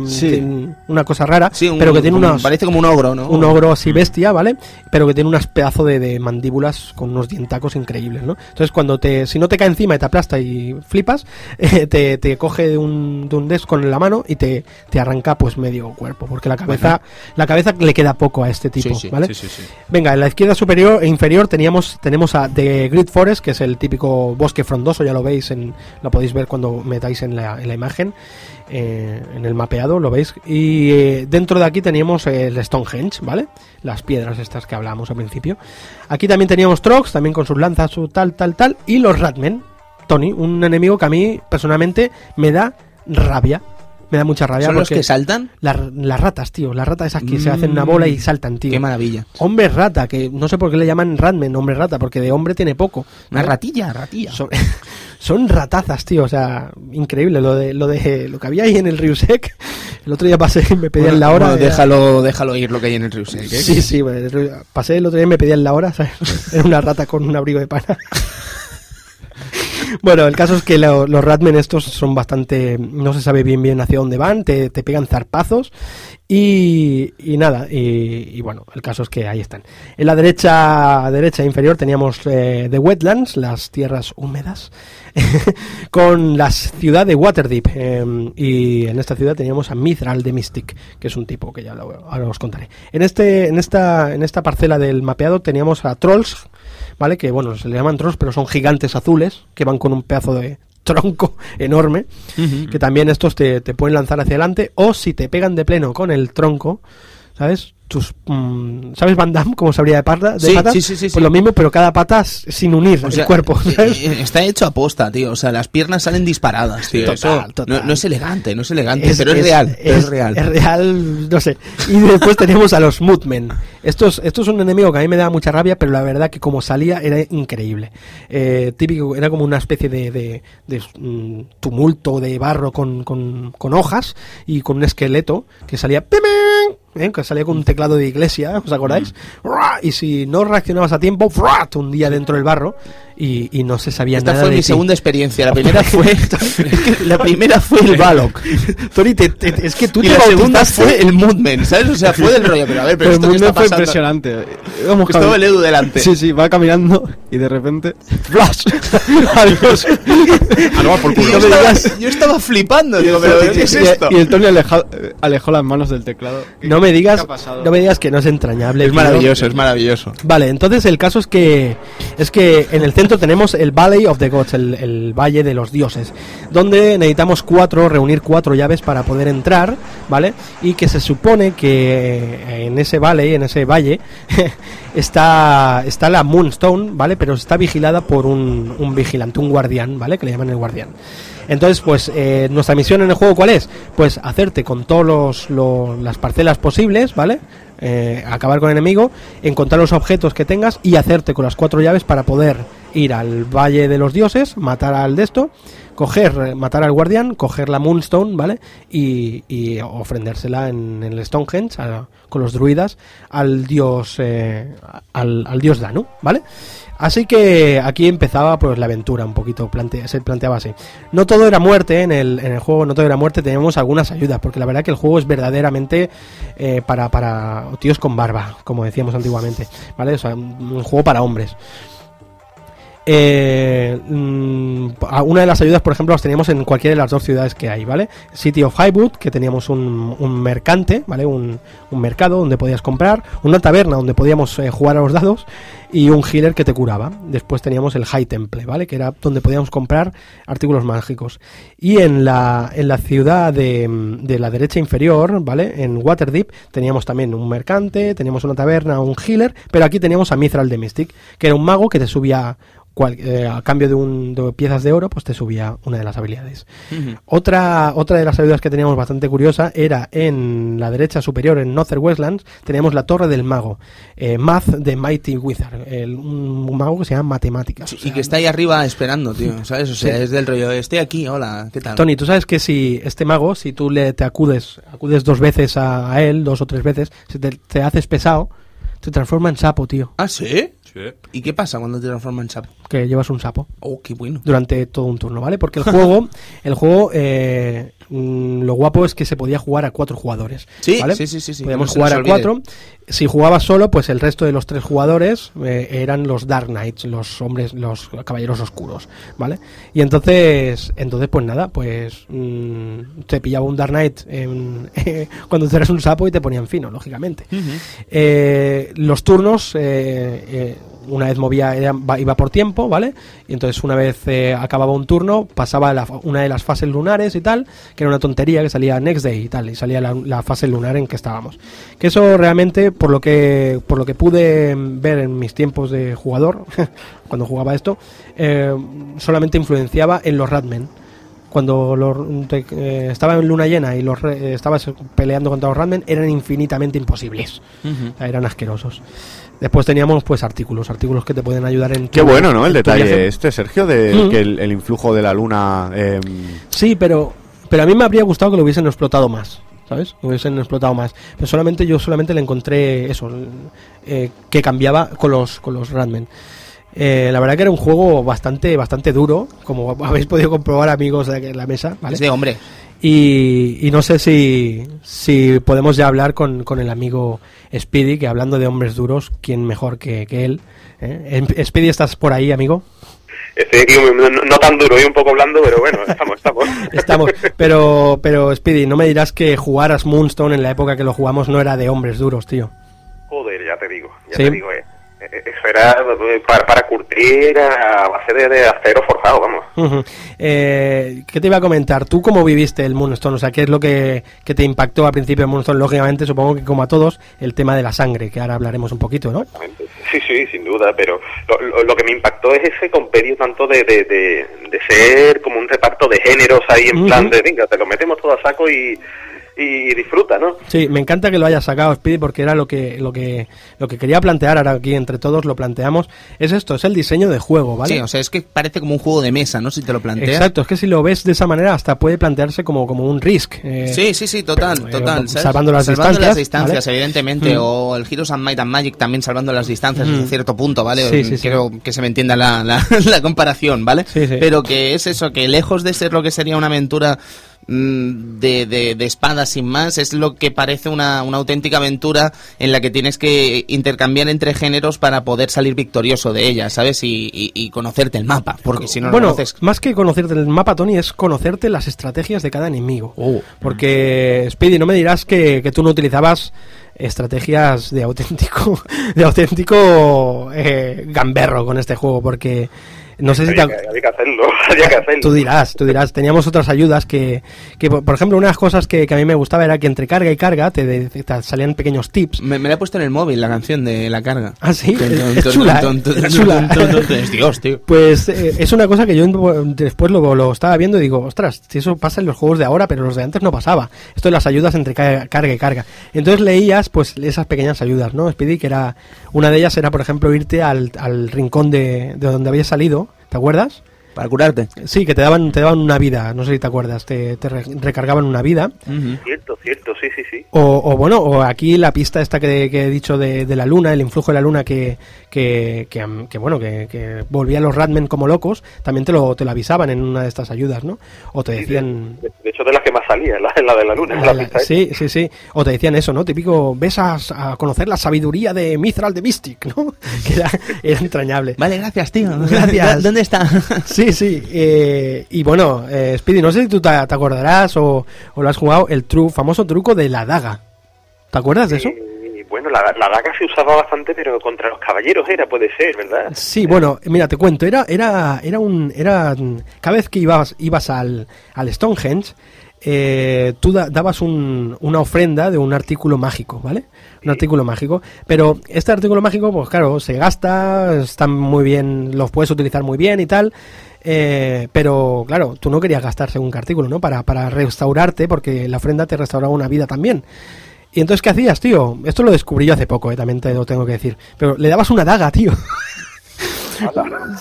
una cosa rara, Sí, un- pero que tiene un- unos. Parece como un ogro, ¿no? un ogro así bestia, ¿vale? Pero que tiene unas pedazos de, de mandíbulas con unos dientacos increíbles, ¿no? Entonces cuando te, si no te cae encima y te aplasta y flipas, eh, te, te coge de un, de un desk con la mano y te, te arranca pues medio cuerpo, porque la cabeza, la cabeza le queda poco a este tipo, Sí, sí, ¿vale? Sí. Venga, en la izquierda superior e inferior teníamos, tenemos a The Great Forest, que es el típico bosque frondoso, ya lo veis, en, lo podéis ver cuando metáis en la, en la imagen, eh, en el mapeado, lo veis. Y eh, dentro de aquí teníamos el Stonehenge, ¿vale? Las piedras estas que hablábamos al principio. Aquí también teníamos Trox, también con sus lanzas, su tal, tal, tal, y los Ratmen, Tony, un enemigo que a mí personalmente me da rabia. Me da mucha rabia ¿Son los que saltan? la- las ratas, tío, las ratas esas que se hacen una Mm, bola y saltan, tío. Qué maravilla. Hombre rata, que no sé por qué le llaman Ratman, hombre rata, porque de hombre tiene poco. Una ¿no? ratilla, ratilla. Son, son ratazas, tío, o sea, increíble lo de lo de lo que había ahí en el Riusec. El otro día pasé y me pedían la hora. Era- déjalo, déjalo ir lo que hay en el río. ¿eh? Sí, sí, bueno, pasé el otro día y me pedían la hora, ¿sabes? Era una rata con un abrigo de pana. Bueno, el caso es que lo- los Ratmen estos son bastante... No se sabe bien bien hacia dónde van, te, te pegan zarpazos y, y nada, y, y bueno, el caso es que ahí están. En la derecha derecha inferior teníamos eh, The Wetlands, las tierras húmedas, con la ciudad de Waterdeep. eh, y en esta ciudad teníamos a Mithral de Mystic, que es un tipo que ya lo- ahora os contaré. En, este, en, esta, en esta parcela del mapeado teníamos a Trolls, ¿vale? Que bueno, se le llaman Trolls, pero son gigantes azules que van con un pedazo de tronco enorme, que también estos te, te pueden lanzar hacia adelante, o si te pegan de pleno con el tronco, ¿sabes? Tus mm, ¿sabes Van Damme cómo se abría de, parda, de Sí, patas? sí, sí, sí, Pues lo mismo, pero cada pata sin unir O el sea, cuerpo, ¿sabes? Está hecho a posta, tío. O sea, las piernas salen disparadas, tío. Total, Eso total. No, no es elegante, no es elegante, pero es, real. Es, real. Es real, no sé. Y después tenemos a los Moodmen. Esto es, esto es un enemigo que a mí me da mucha rabia, pero la verdad que como salía era increíble. Eh, típico, era como una especie de, de- de, mm, tumulto de barro con, con- con hojas y con un esqueleto que salía... ¿eh? que salía con un teclado de iglesia, ¿os acordáis? ¡Ra! Y si no reaccionabas a tiempo, te hundía dentro del barro y, y no se sabía Esta nada fue de mi ti. segunda experiencia. La primera fue, es que la primera fue el Balok. Tony, te- te- es que tú y te la segunda fue el Moodman, ¿sabes? O sea, fue del rollo. Pero a ver, pero, Pero el esto mundo está fue impresionante. Íbamos Estaba el Edu delante. Sí, sí, va caminando y de repente. ¡Flash! Adiós. Va por Y culo. yo, estaba, yo estaba flipando, digo, pero ¿qué es Y- esto? Y, el Tony alejó, alejó las manos del teclado. No me ¿Qué digas, no me digas que no es entrañable. Es tío. maravilloso, es maravilloso. Vale, entonces el caso es que es que en el centro tenemos el Valley of the Gods, el, el valle de los dioses, donde necesitamos cuatro, reunir cuatro llaves para poder entrar, ¿vale? Y que se supone que en ese valley, en ese valle, está está la Moonstone, ¿vale? Pero está vigilada por un, un vigilante, un guardián, ¿vale? Que le llaman el guardián. Entonces, pues eh, nuestra misión en el juego, ¿cuál es? Pues hacerte con todas las parcelas posibles, ¿vale? Eh, acabar con el enemigo, encontrar los objetos que tengas y hacerte con las cuatro llaves para poder ir al Valle de los Dioses, matar al de esto, coger, eh, matar al guardián, coger la Moonstone, ¿vale? Y, y ofrendérsela en, en el Stonehenge a- con los druidas al dios eh, al dios Danu, ¿vale? Así que aquí empezaba pues la aventura un poquito, se planteaba así. No todo era muerte en el, en el juego, no todo era muerte, teníamos algunas ayudas, porque la verdad que el juego es verdaderamente eh, para, para tíos con barba, como decíamos antiguamente, ¿vale? O sea, un juego para hombres. Eh, mm, una de las ayudas, por ejemplo, las teníamos en cualquiera de las dos ciudades que hay, ¿vale? City of Highwood, que teníamos un, un mercante, ¿vale? Un, un mercado donde podías comprar, una taberna donde podíamos eh, jugar a los dados y un healer que te curaba. Después teníamos el High Temple, ¿vale? Que era donde podíamos comprar artículos mágicos. Y en la, en la ciudad de, de la derecha inferior, ¿vale? En Waterdeep teníamos también un mercante, teníamos una taberna, un healer, pero aquí teníamos a Mithral de Mystic, que era un mago que te subía cual- eh, a cambio de, un, de piezas de oro, pues te subía una de las habilidades. Otra, otra de las ayudas que teníamos bastante curiosa era en la derecha superior, en Northern Westlands, teníamos la Torre del Mago, eh, Math de Mighty Wizard, el- un mago que se llama Matemáticas. o y que está ahí arriba esperando, tío, ¿sabes? O sea, Sí. es del rollo, estoy aquí, hola, ¿qué tal? Tony, tú sabes que si este mago, si tú le te acudes, acudes dos veces a, a él, dos o tres veces, si te, te haces pesado, te transforma en sapo, tío, ¿Ah, sí? Sí. ¿Y qué pasa cuando te transforma en sapo? que llevas un sapo. Oh, qué bueno. durante todo un turno, ¿vale? Porque el juego, el juego, eh, mm, lo guapo es que se podía jugar a cuatro jugadores, Sí, ¿vale? sí, sí, sí, sí, Podíamos no se jugar a cuatro. Si jugabas solo, pues el resto de los tres jugadores eh, eran los Dark Knights, los hombres, los caballeros oscuros, ¿vale? Y entonces, entonces pues nada, pues mm, te pillaba un Dark Knight en- cuando tú eras un sapo y te ponían fino, lógicamente. Eh, los turnos, eh, una vez movía, iba por tiempo, ¿vale? Y entonces una vez eh, acababa un turno, pasaba la una de las fases lunares y tal, que era una tontería que salía next day y tal, y salía la, la fase lunar en que estábamos. Que eso realmente, por lo que, por lo que pude ver en mis tiempos de jugador, cuando jugaba esto, eh, solamente influenciaba en los Ratmen cuando los, te- eh, estaba en luna llena y los eh, estabas peleando contra los Ratmen eran infinitamente imposibles O sea, eran asquerosos después teníamos pues artículos artículos que te pueden ayudar en Qué tu- bueno, ¿no? El detalle viaje. este, Sergio, de Mm. que el, el influjo de la luna... eh, sí pero pero a mí me habría gustado que lo hubiesen explotado más ¿sabes? Lo hubiesen explotado más pero solamente yo solamente le encontré eso eh, que cambiaba con los con los Ratmen Eh, la verdad que era un juego bastante bastante duro como habéis podido comprobar amigos de la mesa ¿vale? Es de hombre. Y, y no sé si, si podemos ya hablar con, con el amigo Speedy, que hablando de hombres duros, ¿quién mejor que, que él? ¿Eh? Em- Speedy, ¿estás por ahí, amigo? Estoy aquí no, no tan duro y un poco blando, pero bueno, estamos, estamos. Estamos, pero, pero Speedy, no me dirás que jugar a Moonstone en la época que lo jugamos no era de hombres duros, tío. Joder, ya te digo, ya Sí. te digo, eh. Eh, Eso era eh, para, para curtir a base de, de acero forjado, vamos. Eh, ¿Qué te iba a comentar? ¿Tú cómo viviste el Moonstone? O sea, ¿qué es lo que, que te impactó al principio del Moonstone? Lógicamente, supongo que como a todos, el tema de la sangre, que ahora hablaremos un poquito, ¿no? Sí, sí, sin duda, pero lo, lo- lo que me impactó es ese compendio tanto de, de, de, de ser como un reparto de géneros ahí en plan de, venga, te lo metemos todo a saco y, y disfruta, ¿no? Sí, me encanta que lo hayas sacado, Speedy, porque era lo que, lo que, lo que quería plantear, ahora aquí entre todos lo planteamos, es esto, es el diseño de juego, ¿vale? Sí, o sea, es que parece como un juego de mesa, ¿no? Si te lo planteas. Exacto, es que si lo ves de esa manera hasta puede plantearse como, como un risk. eh, Sí, sí, sí, total, eh, total. ¿sabes? salvando las distancias, distancias, ¿vale? evidentemente, Mm. o el Heroes and Might and Magic también salvando las distancias Mm. desde cierto punto, ¿vale? Sí, sí, sí. Quiero que se me entienda la, la, la comparación, ¿vale? Sí, sí. Pero que es eso, que lejos de ser lo que sería una aventura de, de, de espadas sin más, es lo que parece una, una auténtica aventura en la que tienes que intercambiar entre géneros para poder salir victorioso de ella, ¿sabes? Y, y- y conocerte el mapa, porque si no lo bueno, conoces... más que conocerte el mapa, Tony, es conocerte las estrategias de cada enemigo. Oh. Porque, Speedy, no me dirás que, que tú no utilizabas estrategias de auténtico de auténtico eh, gamberro con este juego, porque no sé si te... Había que, había que hacerlo, había que hacerlo. Tú dirás, tú dirás. Teníamos otras ayudas que, que por por ejemplo, una de las cosas que, que a mí me gustaba era que entre carga y carga te, de- te salían pequeños tips. Me, me la he puesto en el móvil la canción de la carga. Ah, sí, es- chula. Dios, tío. Pues eh, es una cosa que yo después lo, lo estaba viendo y digo, ostras, si eso pasa en los juegos de ahora, pero los de antes no pasaba. Esto de las ayudas entre ca- carga y carga. Entonces leías pues esas pequeñas ayudas, ¿no? Speedy, que era una de ellas era, por ejemplo, irte al, al rincón de, de donde habías salido, ¿te acuerdas? Para curarte. Sí, que te daban, te daban una vida, no sé si te acuerdas, te, te re- recargaban una vida. Cierto, cierto, sí, sí, sí. O, o bueno, o aquí la pista esta que, que he dicho de, de la luna, el influjo de la luna que, que, que, bueno, que, que volvía a los Ratmen como locos, también te lo, te lo avisaban en una de estas ayudas, ¿no? O te decían... De, de hecho, de las que más salía, la, la de la luna. La- la la- pista esa. sí, sí, sí. O te decían eso, ¿no? Típico, ves a, a conocer la sabiduría de Mithral de Mystic, ¿no? Que era, era entrañable. Vale, gracias, tío. Gracias. ¿Dónde está? Sí, sí. eh, y bueno, eh, Speedy, no sé si tú te, te acordarás o, o lo has jugado, el tru, famoso truco de la daga. ¿Te acuerdas de eso? Y, bueno, la, la daga se usaba bastante, pero contra los caballeros era, puede ser, ¿verdad? Sí, bueno, mira, te cuento, era, era, era un, era, cada vez que ibas, ibas al, al Stonehenge, eh, tú da- dabas un- una ofrenda de un artículo mágico, ¿vale? Un artículo mágico, pero este artículo mágico, pues claro, se gasta, están muy bien, los puedes utilizar muy bien y tal, eh, pero claro, tú no querías gastar según qué artículo, ¿no? Para, para restaurarte, porque la ofrenda te restauraba una vida también. Y entonces, ¿qué hacías, tío? Esto lo descubrí yo hace poco, eh, también te lo tengo que decir. Pero le dabas una daga, tío.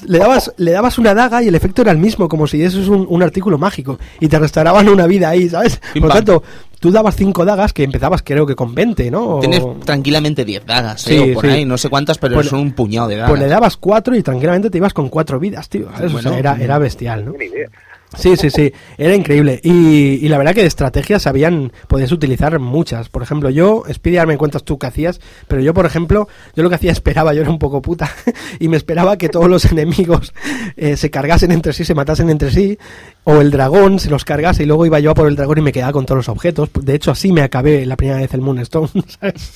le dabas, le dabas una daga y el efecto era el mismo, como si eso es un, un artículo mágico. Y te restauraban una vida ahí, ¿sabes? Por lo tanto, tú dabas cinco dagas que empezabas creo que con 20, ¿no? O- Tienes tranquilamente 10 dagas, Sí, ¿eh? o por sí. ahí, no sé cuántas, pero Pues- son un puñado de dagas. Pues le dabas cuatro y tranquilamente te ibas con cuatro vidas, tío. ¿sabes? O sea, Bueno. era, era bestial, ¿no? Sí, sí, sí, era increíble. Y, y la verdad que de estrategias habían, podías utilizar muchas. Por ejemplo, yo, Speedy, ahora me cuentas tú qué hacías, pero yo, por ejemplo, yo lo que hacía esperaba, yo era un poco puta, y me esperaba que todos los enemigos eh, se cargasen entre sí, se matasen entre sí, o el dragón se los cargase y luego iba yo a por el dragón y me quedaba con todos los objetos. De hecho, así me acabé la primera vez el Moonstone, ¿sabes?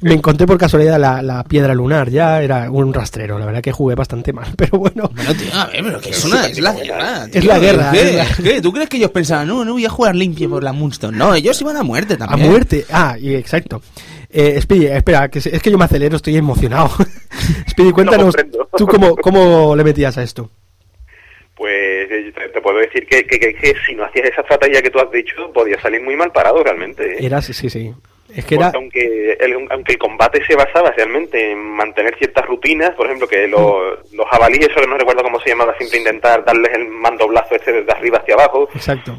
Me encontré por casualidad la, la piedra lunar, ya era un rastrero, la verdad que jugué bastante mal, pero bueno. Bueno, tío, a ver, pero que es, una, es la guerra. Es tío. la guerra, ¿Qué? es la- ¿Qué? ¿Tú crees que ellos pensaban, no, no voy a jugar limpio por la Moonstone? No, ellos iban a muerte A también. muerte. Ah, y exacto. Eh, Speedy, espera, que es que yo me acelero, estoy emocionado. Speedy, cuéntanos, comprendo. ¿tú cómo, cómo le metías a esto? Pues eh, te, te puedo decir que, que, que- que si no hacías esa estrategia que tú has dicho, podías salir muy mal parado realmente. ¿eh? Era, sí, sí, sí. Es que era... Porque aunque el, aunque el combate se basaba realmente en mantener ciertas rutinas, por ejemplo, que los, los jabalíes, eso que no recuerdo cómo se llamaba, siempre intentar darles el mandoblazo este desde arriba hacia abajo, Exacto.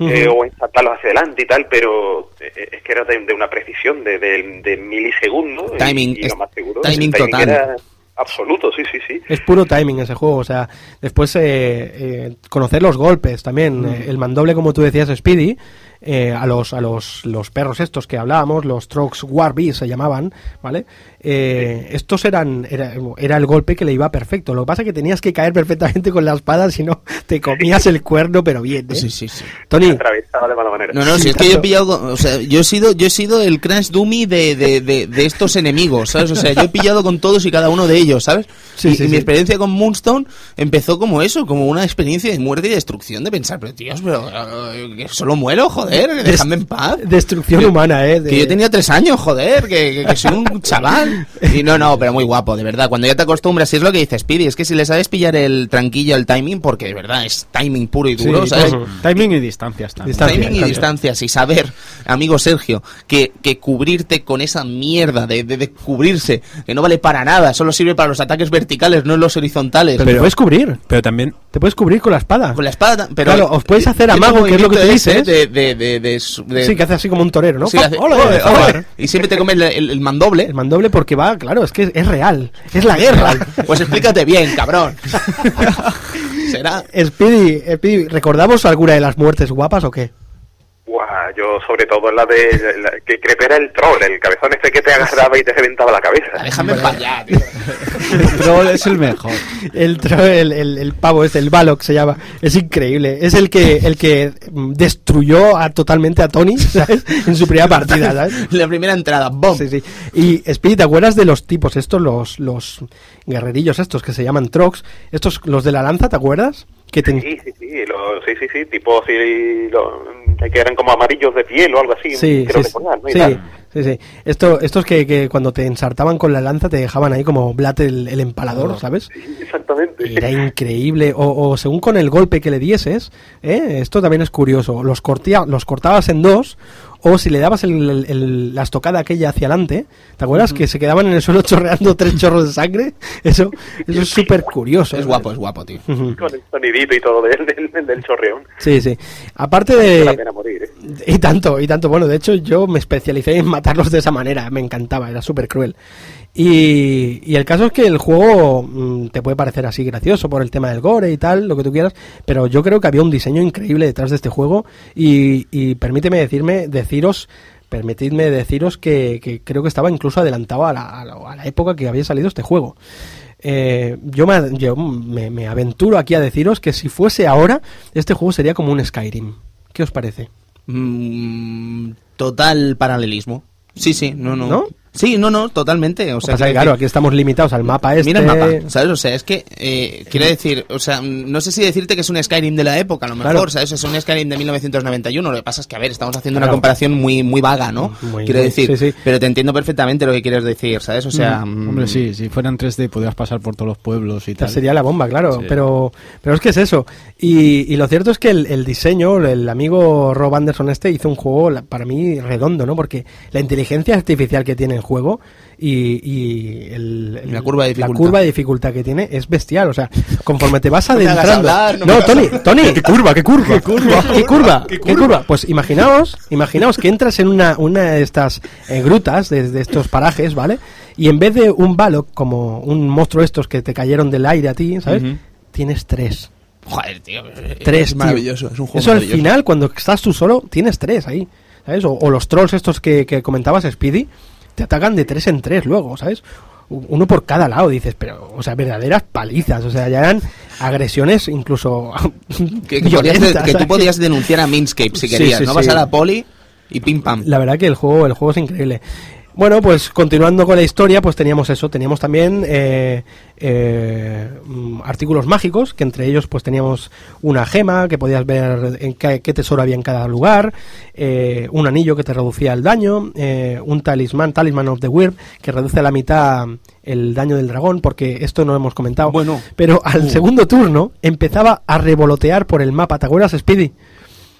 eh, o ensartarlos hacia adelante y tal, pero eh, es que era de, de una precisión de, de, de milisegundos. y- Timing, y, lo más seguro. timing el total. era Absoluto, sí, sí, sí. Es puro timing ese juego, o sea, después eh, eh, conocer los golpes también, eh, el mandoble como tú decías, Speedy, eh, a los a los, los perros estos que hablábamos, los Trox Warby se llamaban, ¿vale? Eh, estos eran era, era el golpe que le iba perfecto. Lo que pasa es que tenías que caer perfectamente con la espada, si no te comías el cuerno, pero bien. ¿eh? Sí, sí, sí. Tony, Atravesaba de mala manera. No, no, si es que yo he pillado, o sea, yo he sido, yo he sido el crash dummy de, de, de, de estos enemigos, ¿sabes? O sea, yo he pillado con todos y cada uno de ellos, ¿sabes? Sí, y, sí, y mi experiencia con Moonstone empezó como eso, como una experiencia de muerte y destrucción, de pensar, pero tíos, pero eh, solo muero, joder, déjame en paz. destrucción humana, ¿eh? De- Que yo tenía tres años, joder, que, que- que soy un chaval. Y no, no, pero muy guapo, de verdad. Cuando ya te acostumbras, y es lo que dices, Speedy, es que si le sabes pillar el tranquillo, el timing, porque de verdad es timing puro y duro, Sí, ¿sabes? Timing y distancias también. Distancia, timing y distancia. distancias y saber, amigo Sergio, que, que cubrirte con esa mierda de, de, de cubrirse, que no vale para nada, solo sirve para los ataques verticales, no los horizontales. Pero, te puedes cubrir, Pero también, te puedes cubrir con la espada. con la espada, pero Claro, os puedes hacer tiene amago, que es lo que ese dices. De, de, de, de, Sí, que hace así como un torero, ¿no? Sí, hace- ¡Ole, ole, ole! ole. Y siempre te comes el, el- el mandoble. El mandoble porque va, claro, es que es real, es la guerra. Pues explícate bien, cabrón. Será. Speedy, Speedy, ¿recordamos alguna de las muertes guapas o qué? Buah, yo sobre todo la de la, que creo que era el troll, el cabezón este que te agarraba y te reventaba la cabeza. Déjame para allá, tío. El troll es el mejor. El, tro- el, el, el pavo este, el Balok se llama, es increíble. Es el que el que destruyó a, totalmente a Tony, ¿sabes? En su primera partida, ¿sabes? La primera entrada, ¡bom! Sí, sí. Y Speedy, ¿te acuerdas de los tipos estos, los, los guerrerillos estos que se llaman Trox? Estos, los de la lanza, ¿te acuerdas? Que te- Sí, sí, sí, lo- sí, sí, sí, tipo sí, lo- que eran como amarillos de piel o algo así, Sí, creo sí, recordar, ¿no? Y sí, tal. Sí, sí. Esto, estos que, que cuando te ensartaban con la lanza te dejaban ahí como Blat el, el empalador, ¿sabes? Sí, exactamente. Era increíble. O, o según con el golpe que le dieses, ¿eh? esto también es curioso. Los, cortía, los cortabas en dos, o si le dabas el- el- el- la estocada aquella hacia adelante, ¿te acuerdas? Que se quedaban en el suelo chorreando tres chorros de sangre. Eso, eso es súper curioso. Es guapo, es guapo, tío. Con el sonidito y todo del, del, del chorreón. Sí, sí. Aparte Vale la de... pena morir, ¿eh? Y tanto, y tanto. Bueno, de hecho yo me especialicé en matarlos de esa manera. Me encantaba, era súper cruel. Y, y el caso es que el juego mm, te puede parecer así gracioso por el tema del gore y tal, lo que tú quieras, pero yo creo que había un diseño increíble detrás de este juego y, permíteme decirme, deciros, permitidme deciros que, que creo que estaba incluso adelantado a la, a la- a la época que había salido este juego. Eh, yo me, yo me aventuro aquí a deciros que si fuese ahora, este juego sería como un Skyrim. ¿Qué os parece? Mm, total paralelismo. Sí, sí, no, no. ¿No? Sí, no, no, totalmente. O O sea, sea, que- claro, aquí estamos limitados al mapa este. Mira el mapa, ¿sabes? O sea, es que, eh, quiero decir, o sea, mm, no sé si decirte que es un Skyrim de la época, a lo mejor, Claro. ¿sabes? Es un Skyrim de 1991, lo que pasa es que, a ver, estamos haciendo Claro. una comparación muy muy vaga, ¿no? Muy- quiero decir, sí, sí. pero te entiendo perfectamente lo que quieres decir, ¿sabes? O sea, mm, Hombre, sí, si fueran 3D podrías pasar por todos los pueblos y tal. Sería la bomba, claro. Sí. Pero, pero es que es eso. Y, y lo cierto es que el, el diseño, el amigo Rob Anderson este hizo un juego para mí redondo, ¿no? Porque la inteligencia artificial que tiene el juego y, y el, el- La curva de dificultad. curva de dificultad que tiene es bestial. O sea, conforme te vas adentrando. no Tony, Tony. ¿Qué curva, qué curva? ¿Qué curva? ¿Qué curva? ¿Qué curva? Pues imaginaos, imaginaos que entras en una, una de estas eh, grutas, de, de estos parajes, ¿vale? Y en vez de un Balok, como un monstruo estos que te cayeron del aire a ti, ¿sabes? Tienes tres. joder, tío. eh, Tres, es tío. maravilloso, es un juego Eso al final, cuando estás tú solo, tienes tres ahí, ¿sabes? O, o los trolls estos que, que comentabas, Speedy, te atacan de tres en tres luego, ¿sabes? Uno por cada lado, dices, pero, o sea, verdaderas palizas, o sea, ya eran agresiones incluso Que, que violentas, que tú ¿sabes? podías denunciar a Minscape si querías, sí, ¿no? Vas a la poli y pim pam. La verdad que el juego, el juego es increíble. Bueno, pues continuando con la historia, pues teníamos eso, teníamos también eh, eh, mm, artículos mágicos, que entre ellos pues teníamos una gema, que podías ver en qué, qué tesoro había en cada lugar, eh, un anillo que te reducía el daño, eh, un talismán, Talisman of the Wyrm, que reduce a la mitad el daño del dragón, porque esto no lo hemos comentado. Bueno. Pero al segundo turno empezaba a revolotear por el mapa, ¿te acuerdas, Speedy?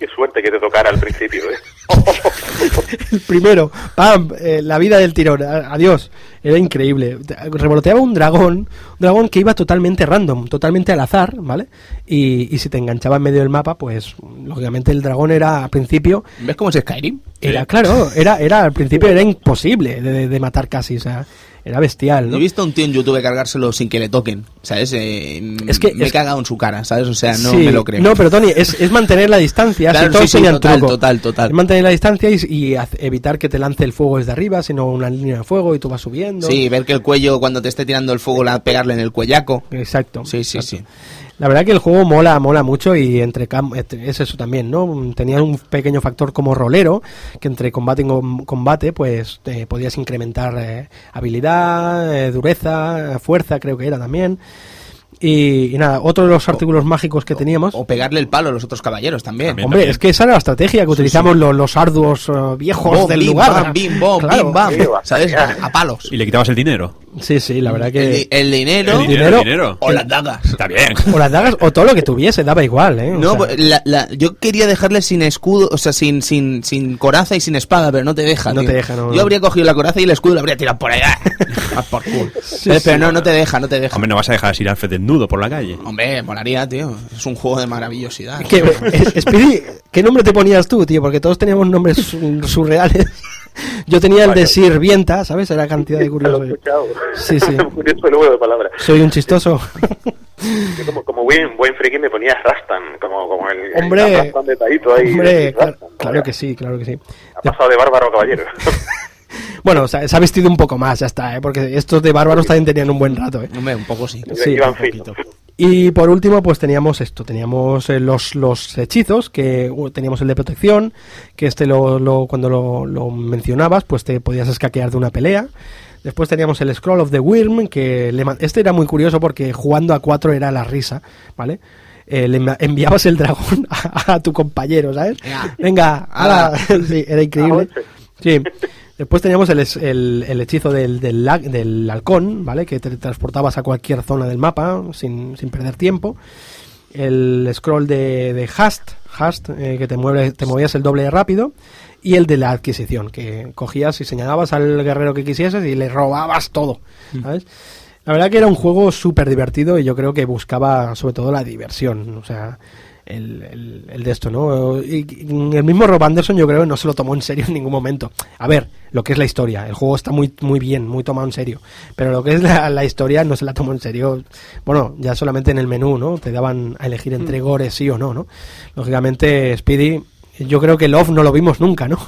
Qué suerte que te tocara al principio, ¿eh? El primero, pam, eh, la vida del tirón, adiós. Era increíble. Te- Revoloteaba un dragón, un dragón que iba totalmente random, totalmente al azar, ¿vale? Y, y si te enganchaba en medio del mapa, pues lógicamente el dragón era al principio, ¿Ves cómo es Skyrim? era claro, era, era al principio era imposible de- de matar casi, o sea, era bestial, Yo ¿no? he visto a un tío en YouTube cargárselo sin que le toquen, ¿sabes? Eh, Es que- me he cagado en su cara, ¿sabes? O sea, no Sí, me lo creo. No, pero Tony, es, es mantener la distancia. Claro, si todos sí, sí, tenían total, truco. total, total. Es mantener la distancia y, evitar que te lance el fuego desde arriba, sino una línea de fuego y tú vas subiendo. Sí, ver que el cuello, cuando te esté tirando el fuego, la, pegarle en el cuellaco. Exacto. Sí, sí, exacto. sí. La verdad que el juego mola, mola mucho y entre entre- es eso también, ¿no? Tenía un pequeño factor como rolero, que entre combate y com- combate, pues te podías incrementar eh, habilidad, eh, dureza, fuerza, creo que era también. Y, y nada, otro de los artículos mágicos que teníamos. O pegarle el palo a los otros caballeros también. También. Hombre, es que esa era la estrategia que utilizamos Los, los arduos eh, viejos Bom, del bim, lugar. bam, bim, bom, Claro. bim, bam. ¿Sabes? A palos. Y le quitabas el dinero. Sí, sí, la verdad que. el dinero, El dinero, dinero- el dinero. o las dagas. Está bien. O las dagas o todo lo que tuviese, daba igual, ¿eh? O No, sea, la- la- yo quería dejarle sin escudo, o sea, sin, sin, sin coraza y sin espada, pero no te deja. No tío. te deja, no, Yo no. habría cogido la coraza y el escudo y lo habría tirado por allá. Por culo. Eh, pero no, no te deja, no te deja. Hombre, no vas a dejar así Alfred desnudo por la calle. Hombre, molaría, tío. Es un juego de maravillosidad. Que, es- Speedy, ¿qué nombre te ponías tú, tío? Porque todos teníamos nombres su- surreales. Yo tenía el de sirvienta, ¿sabes? Era cantidad de Lo he curioso. escuchado. Sí, sí. De palabras. Soy un chistoso. Yo como, como buen, buen friki me ponía Rastan, como, como el, Hombre, el Rastan de Taito ahí. Hombre, claro, Rastan, claro que sí, claro que sí. Ha pasado de bárbaro a caballero. Bueno, o sea, se ha vestido un poco más, ya está, ¿eh? Porque estos de bárbaros también tenían un buen rato, ¿eh? Hombre, un poco sí. Sí, Iban un finos. poquito. Y por último, pues teníamos esto, teníamos eh, los, los hechizos, que uh, teníamos el de protección, que este lo, lo- cuando lo, lo mencionabas, pues te podías escaquear de una pelea. Después teníamos el Scroll of the Wyrm, que le este era muy curioso porque jugando a cuatro era la risa, ¿vale? Eh, le envi- enviabas el dragón a, a tu compañero, ¿sabes? Venga. Ala. sí, era increíble. Sí. Después teníamos el, el, el hechizo del, del, del halcón, ¿vale? Que te transportabas a cualquier zona del mapa sin, sin perder tiempo. El scroll de, de Hast, Hast eh, que te, mueve, te movías el doble de rápido. Y el de la adquisición, que cogías y señalabas al guerrero que quisieses y le robabas todo, ¿sabes? La verdad que era un juego súper divertido y yo creo que buscaba sobre todo la diversión, o sea, el, el- el de esto, ¿no? Y, y el mismo Rob Anderson yo creo que no se lo tomó en serio en ningún momento. A ver, lo que es la historia, el juego está muy muy bien, muy tomado en serio, pero lo que es la, la historia no se la tomó en serio. Bueno, ya solamente en el menú, ¿no? Te daban a elegir entre gore sí o no, ¿no? Lógicamente, Speedy, yo creo que el off no lo vimos nunca, ¿no?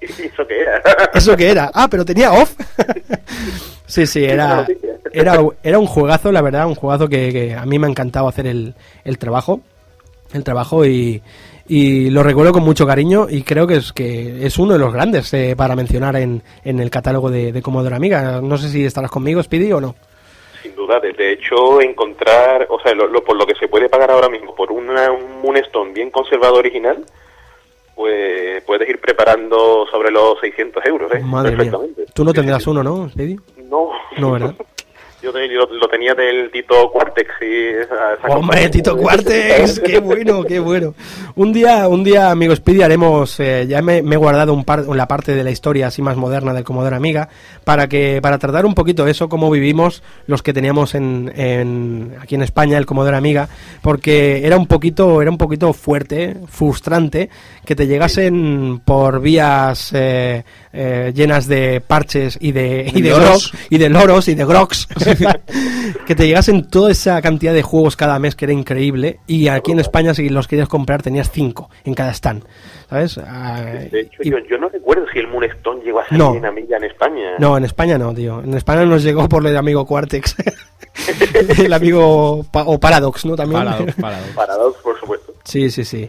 ¿Y eso qué era? ¿Eso qué era? Ah, pero tenía off. sí, sí, era, era, era un juegazo, la verdad, un juegazo que, que a mí me ha encantado hacer el, el trabajo. El trabajo y, y lo recuerdo con mucho cariño y creo que es que es uno de los grandes eh, para mencionar en, en el catálogo de, de Commodore Amiga. No sé si estarás conmigo, Speedy, o no. Sin duda, de, hecho, encontrar, o sea, lo, lo- por lo que se puede pagar ahora mismo por una, un Moonstone bien conservado original, pues puedes ir preparando sobre los 600 euros, ¿eh? Madre mía. Perfectamente. Tú no tendrás uno, ¿no, Speedy? No. No, ¿verdad? Yo, te- lo tenía del Tito Quartex y esa, esa Hombre. Tito Cuartex, qué bueno, qué bueno. Un día, un día, amigo Speedy, haremos, eh, ya me, me he guardado un par, la parte de la historia así más moderna del Commodore Amiga, para que, para tratar un poquito eso, cómo vivimos los que teníamos en, en- aquí en España el Commodore Amiga, porque era un poquito, era un poquito fuerte, frustrante, que te llegasen por vías eh, eh, llenas de parches y de, y de Loros. grog- y de loros y de grogs que te llegasen toda esa cantidad de juegos cada mes que era increíble y aquí en España si los querías comprar tenías cinco en cada stand ¿sabes? Ah, De hecho, y- yo, yo no recuerdo si el Moonstone llegó a salir No. en Amiga en España. no en España no tío en España nos llegó por el amigo Quartex el amigo Pa- o Paradox ¿no? también Paradox, paradox. Paradox, por supuesto. sí sí sí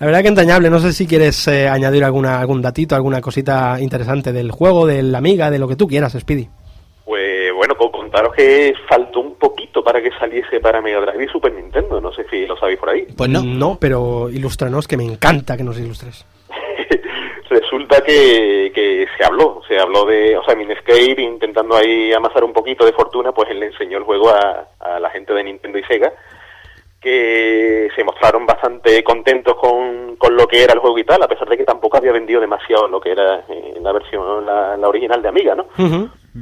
la verdad que entrañable, no sé si quieres eh, añadir alguna, algún datito, alguna cosita interesante del juego, de la amiga, de lo que tú quieras, Speedy. Pues bueno, con- contaros que faltó un poquito para que saliese para Mega Drive y Super Nintendo. No sé si lo sabéis por ahí. Pues no. No, pero ilústranos, que me encanta que nos ilustres. Resulta que, que se habló, se habló de, o sea, Minescape intentando ahí amasar un poquito de fortuna, pues él le enseñó el juego a, a la gente de Nintendo y Sega, que se mostraron bastante contentos con, con lo que era el juego y tal, a pesar de que tampoco había vendido demasiado lo que era eh, la versión, la, la original de Amiga, ¿no?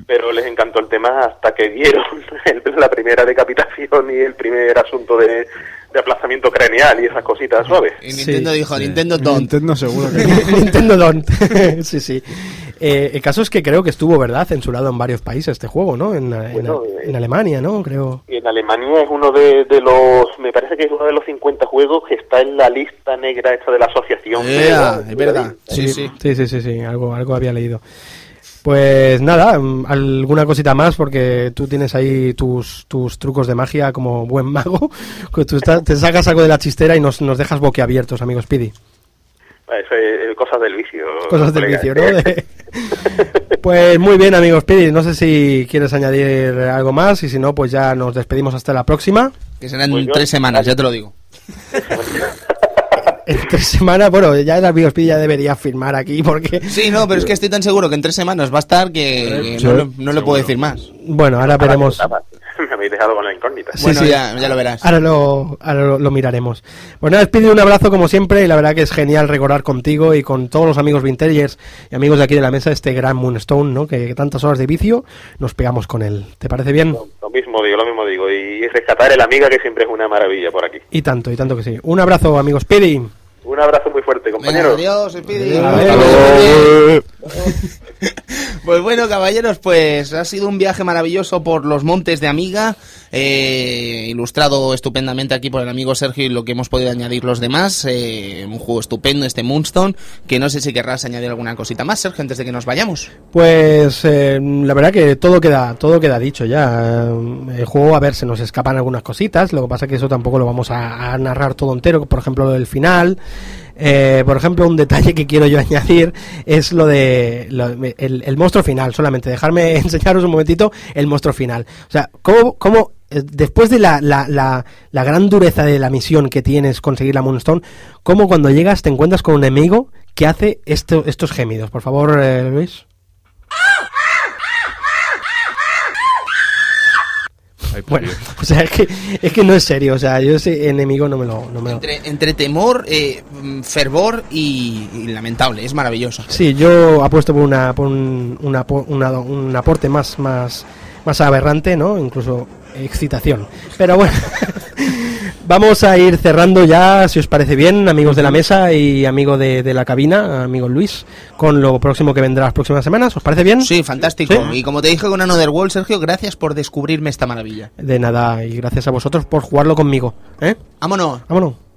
Pero les encantó el tema hasta que dieron el- la primera decapitación y el primer asunto de, de aplazamiento craneal y esas cositas suaves. Y Nintendo Sí, dijo, Nintendo don't. Nintendo seguro que. Nintendo Don't. sí, sí. Eh, el caso es que creo que estuvo, ¿verdad?, censurado en varios países este juego, ¿no? En, en- Bueno, en Alemania, ¿no? Creo. Y en Alemania es uno de, de los, me parece que es uno de los 50 juegos que está en la lista negra esta de la asociación. Ea, de- es verdad. Sí, sí. Sí, sí, sí, sí, algo, algo había leído. Pues nada, alguna cosita más porque tú tienes ahí tus, tus trucos de magia como buen mago. que tú estás- te sacas algo de la chistera y nos, nos dejas boquiabiertos, amigo Speedy. Eso es cosas del vicio. Cosas del colega. vicio, ¿no? De- Pues muy bien, amigo Speedy. No sé si quieres añadir algo más y si no, pues ya nos despedimos hasta la próxima. Que serán Pues yo- tres semanas, ya te lo digo. En tres semanas, bueno, ya el amigo Speedy ya debería firmar aquí porque... Sí, no, pero es que estoy tan seguro que en tres semanas va a estar que, que no, le- no le puedo decir más. Bueno, ahora veremos... Me habéis dejado con la incógnita. Sí, bueno, sí. Ya, ya lo verás. Ahora lo, ahora lo, lo miraremos. Pues nada, Speedy, un abrazo como siempre y la verdad que es genial recordar contigo y con todos los amigos vintagers y amigos de aquí de la mesa este gran Moonstone, ¿no? Que tantas horas de vicio nos pegamos con él. ¿Te parece bien? Lo mismo digo, lo mismo digo. Y rescatar el amiga que siempre es una maravilla por aquí. Y tanto, y tanto que sí. Un abrazo, amigo Speedy. Un abrazo muy fuerte, Venga, compañeros. adiós, Speedy. Pues bueno, caballeros, pues ha sido un viaje maravilloso por los montes de Amiga, eh, ilustrado estupendamente aquí por el amigo Sergio y lo que hemos podido añadir los demás. eh, un juego estupendo, este Moonstone, que no sé si querrás añadir alguna cosita más, Sergio, antes de que nos vayamos. Pues eh, la verdad que todo queda todo queda dicho ya. El juego, a ver, se nos escapan algunas cositas. Lo que pasa que eso tampoco lo vamos a, a narrar todo entero. Por ejemplo, lo del final. Eh, por ejemplo, un detalle que quiero yo añadir es lo de lo- el, monstruo final. Solamente dejarme enseñaros un momentito el monstruo final. O sea, cómo, cómo eh, después de la, la, la, la gran dureza de la misión que tienes conseguir la Moonstone, cómo cuando llegas te encuentras con un enemigo que hace esto, estos gemidos. Por favor, eh, Luis. Ay, Bueno, o sea, es que, es que no es serio, o sea, yo ese enemigo no me lo... No me lo- Entre, entre temor, eh, mm, fervor y, y lamentable, es maravilloso. Sí, yo apuesto por una por un, una una- un aporte más, más, más aberrante, ¿no? Incluso excitación. Pero bueno, vamos a ir cerrando ya, si os parece bien, amigos de la mesa y amigo de, de la cabina, amigo Luis, con lo próximo que vendrá las próximas semanas. ¿Os parece bien? Sí, fantástico. Sí. Y como te dije con Another World, Sergio, gracias por descubrirme esta maravilla. De nada, y gracias a vosotros por jugarlo conmigo. ¿Eh? Vámonos. Vámonos.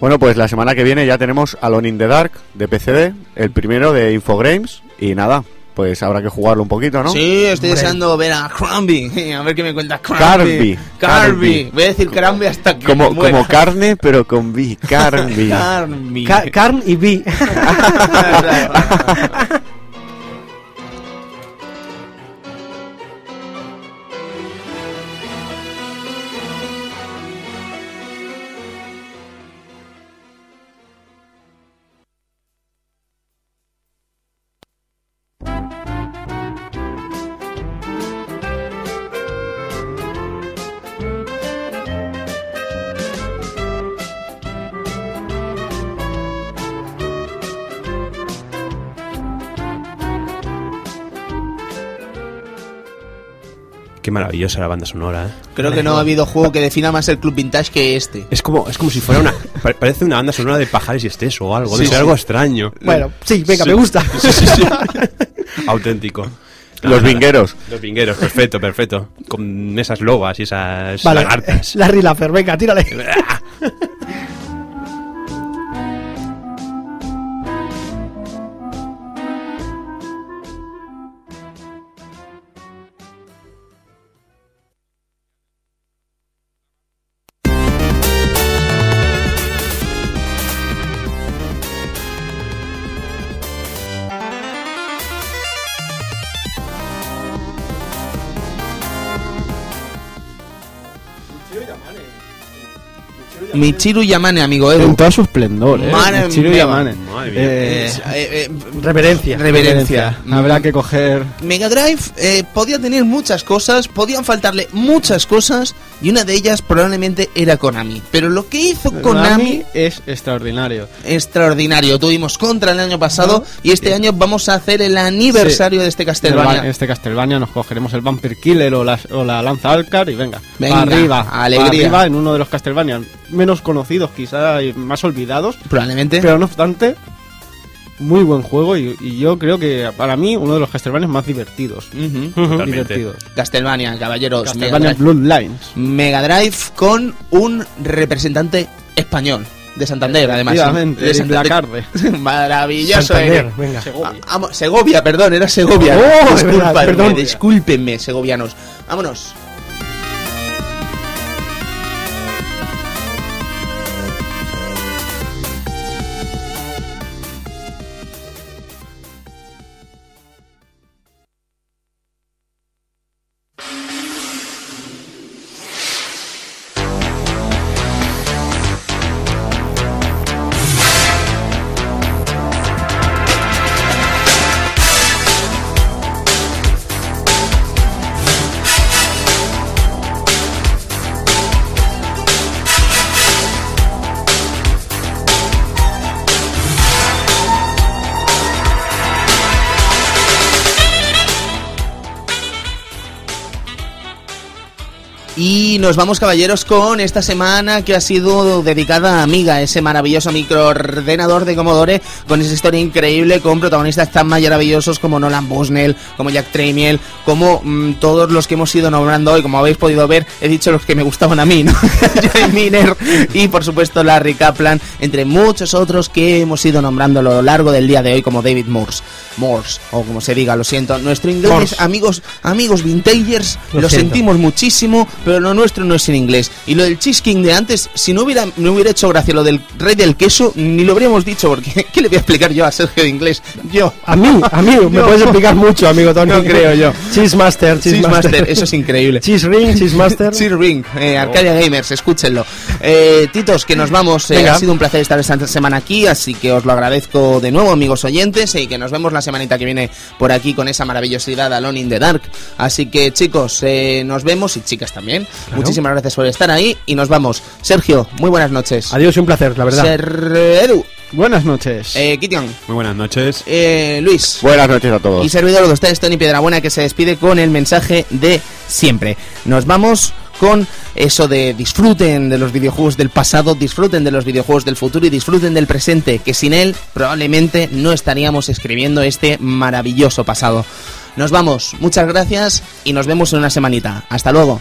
Bueno, pues la semana que viene ya tenemos Alone in the Dark de PCD, el primero de Infogrames, y nada, pues habrá que jugarlo un poquito, ¿no? Sí, estoy Hombre. deseando ver a Crumby. A ver qué me cuenta Crumby. Carby. Carby. Voy a decir Crumby hasta que Como, muera. como carne, pero con B, Carby. Carby. Ca- Carn y Vi. Qué maravillosa la banda sonora, ¿eh? Creo que no ha habido juego que defina más el Club Vintage que este. Es como, es como si fuera una. pa- Parece una banda sonora de pajares y estés o algo, Sí, de ser sí. algo extraño. Bueno, sí, venga, Sí. me gusta. Sí, sí, sí. Auténtico. Los vingueros. Los vingueros, perfecto, perfecto. Con esas lobas y esas Vale, lagartas. Larry Laffer, venga, tírale. Michiru Yamane, amigo En Edu. todo su esplendor, ¿eh? Madre Michiru mía. Yamane. Madre mía. Eh, Eh, eh, Reverencia. reverencia. Habrá que coger... Mega Drive eh, podía tener muchas cosas, podían faltarle muchas cosas y una de ellas probablemente era Konami. Pero lo que hizo Konami es extraordinario. extraordinario. Tuvimos contra el año pasado y este año vamos a hacer el aniversario de este Castlevania. En este Castlevania nos cogeremos el Bumper Killer o la, o la Lanza Alcar y venga, arriba, alegría. arriba en uno de los Castlevania menos conocidos quizá y más olvidados, Probablemente. pero no obstante muy buen juego y, y yo creo que para mí uno de los Castlevania más divertidos. Totalmente. Divertidos. Castlevania, caballeros. Castlevania. Bloodlines. Mega Drive con un representante español. De Santander, además. Efectivamente, De de Santander. Maravilloso. Santander, eh. venga. Ah, vamos, Segovia, perdón, era Segovia. Oh, perdón. discúlpenme, segovianos. Vámonos. Y nos vamos, caballeros, con esta semana que ha sido dedicada a Amiga, ese maravilloso microordenador de Commodore, con esa historia increíble, con protagonistas tan maravillosos como Nolan Bushnell, como Jack Tramiel, como mm, todos los que hemos ido nombrando hoy. Como habéis podido ver, he dicho los que me gustaban a mí, ¿no? Johnny Miner y, por supuesto, Larry Kaplan, entre muchos otros que hemos ido nombrando a lo largo del día de hoy, como David Morse. Morse, o como se diga, lo siento. Nuestro inglés, Morse. amigos, amigos vintagers, Lo sentimos muchísimo, pero lo nuestro no es en inglés. Y lo del Cheese King de antes, si no hubiera, no hubiera hecho gracia lo del rey del queso, ni lo habríamos dicho, porque ¿qué le voy a explicar yo a Sergio de inglés? Yo. A mí, a mí, me puedes explicar mucho, amigo Tony. No creo yo. Cheese Master, Cheese, Cheese Master. Master, eso es increíble. Cheese Ring, Cheese Master. Cheese Ring, eh, Arcadia Gamers, escúchenlo. Eh, Titos, que nos vamos. eh, ha sido un placer estar esta semana aquí, así que os lo agradezco de nuevo, amigos oyentes, y que nos vemos la semanita que viene por aquí con esa maravillosidad Alone in the Dark. Así que, chicos, eh, nos vemos, y chicas también. Muchísimas gracias por estar ahí, y nos vamos. Sergio, muy buenas noches. Adiós y un placer, la verdad. Ser Edu, Buenas noches. eh, Kitian, Muy buenas noches. eh, Luis. Buenas noches a todos. Y servidor de ustedes, Tony Piedrabuena, que se despide con el mensaje de siempre. Nos vamos con eso de disfruten de los videojuegos del pasado, disfruten de los videojuegos del futuro y disfruten del presente, que sin él probablemente no estaríamos escribiendo este maravilloso pasado. Nos vamos, muchas gracias y nos vemos en una semanita. Hasta luego.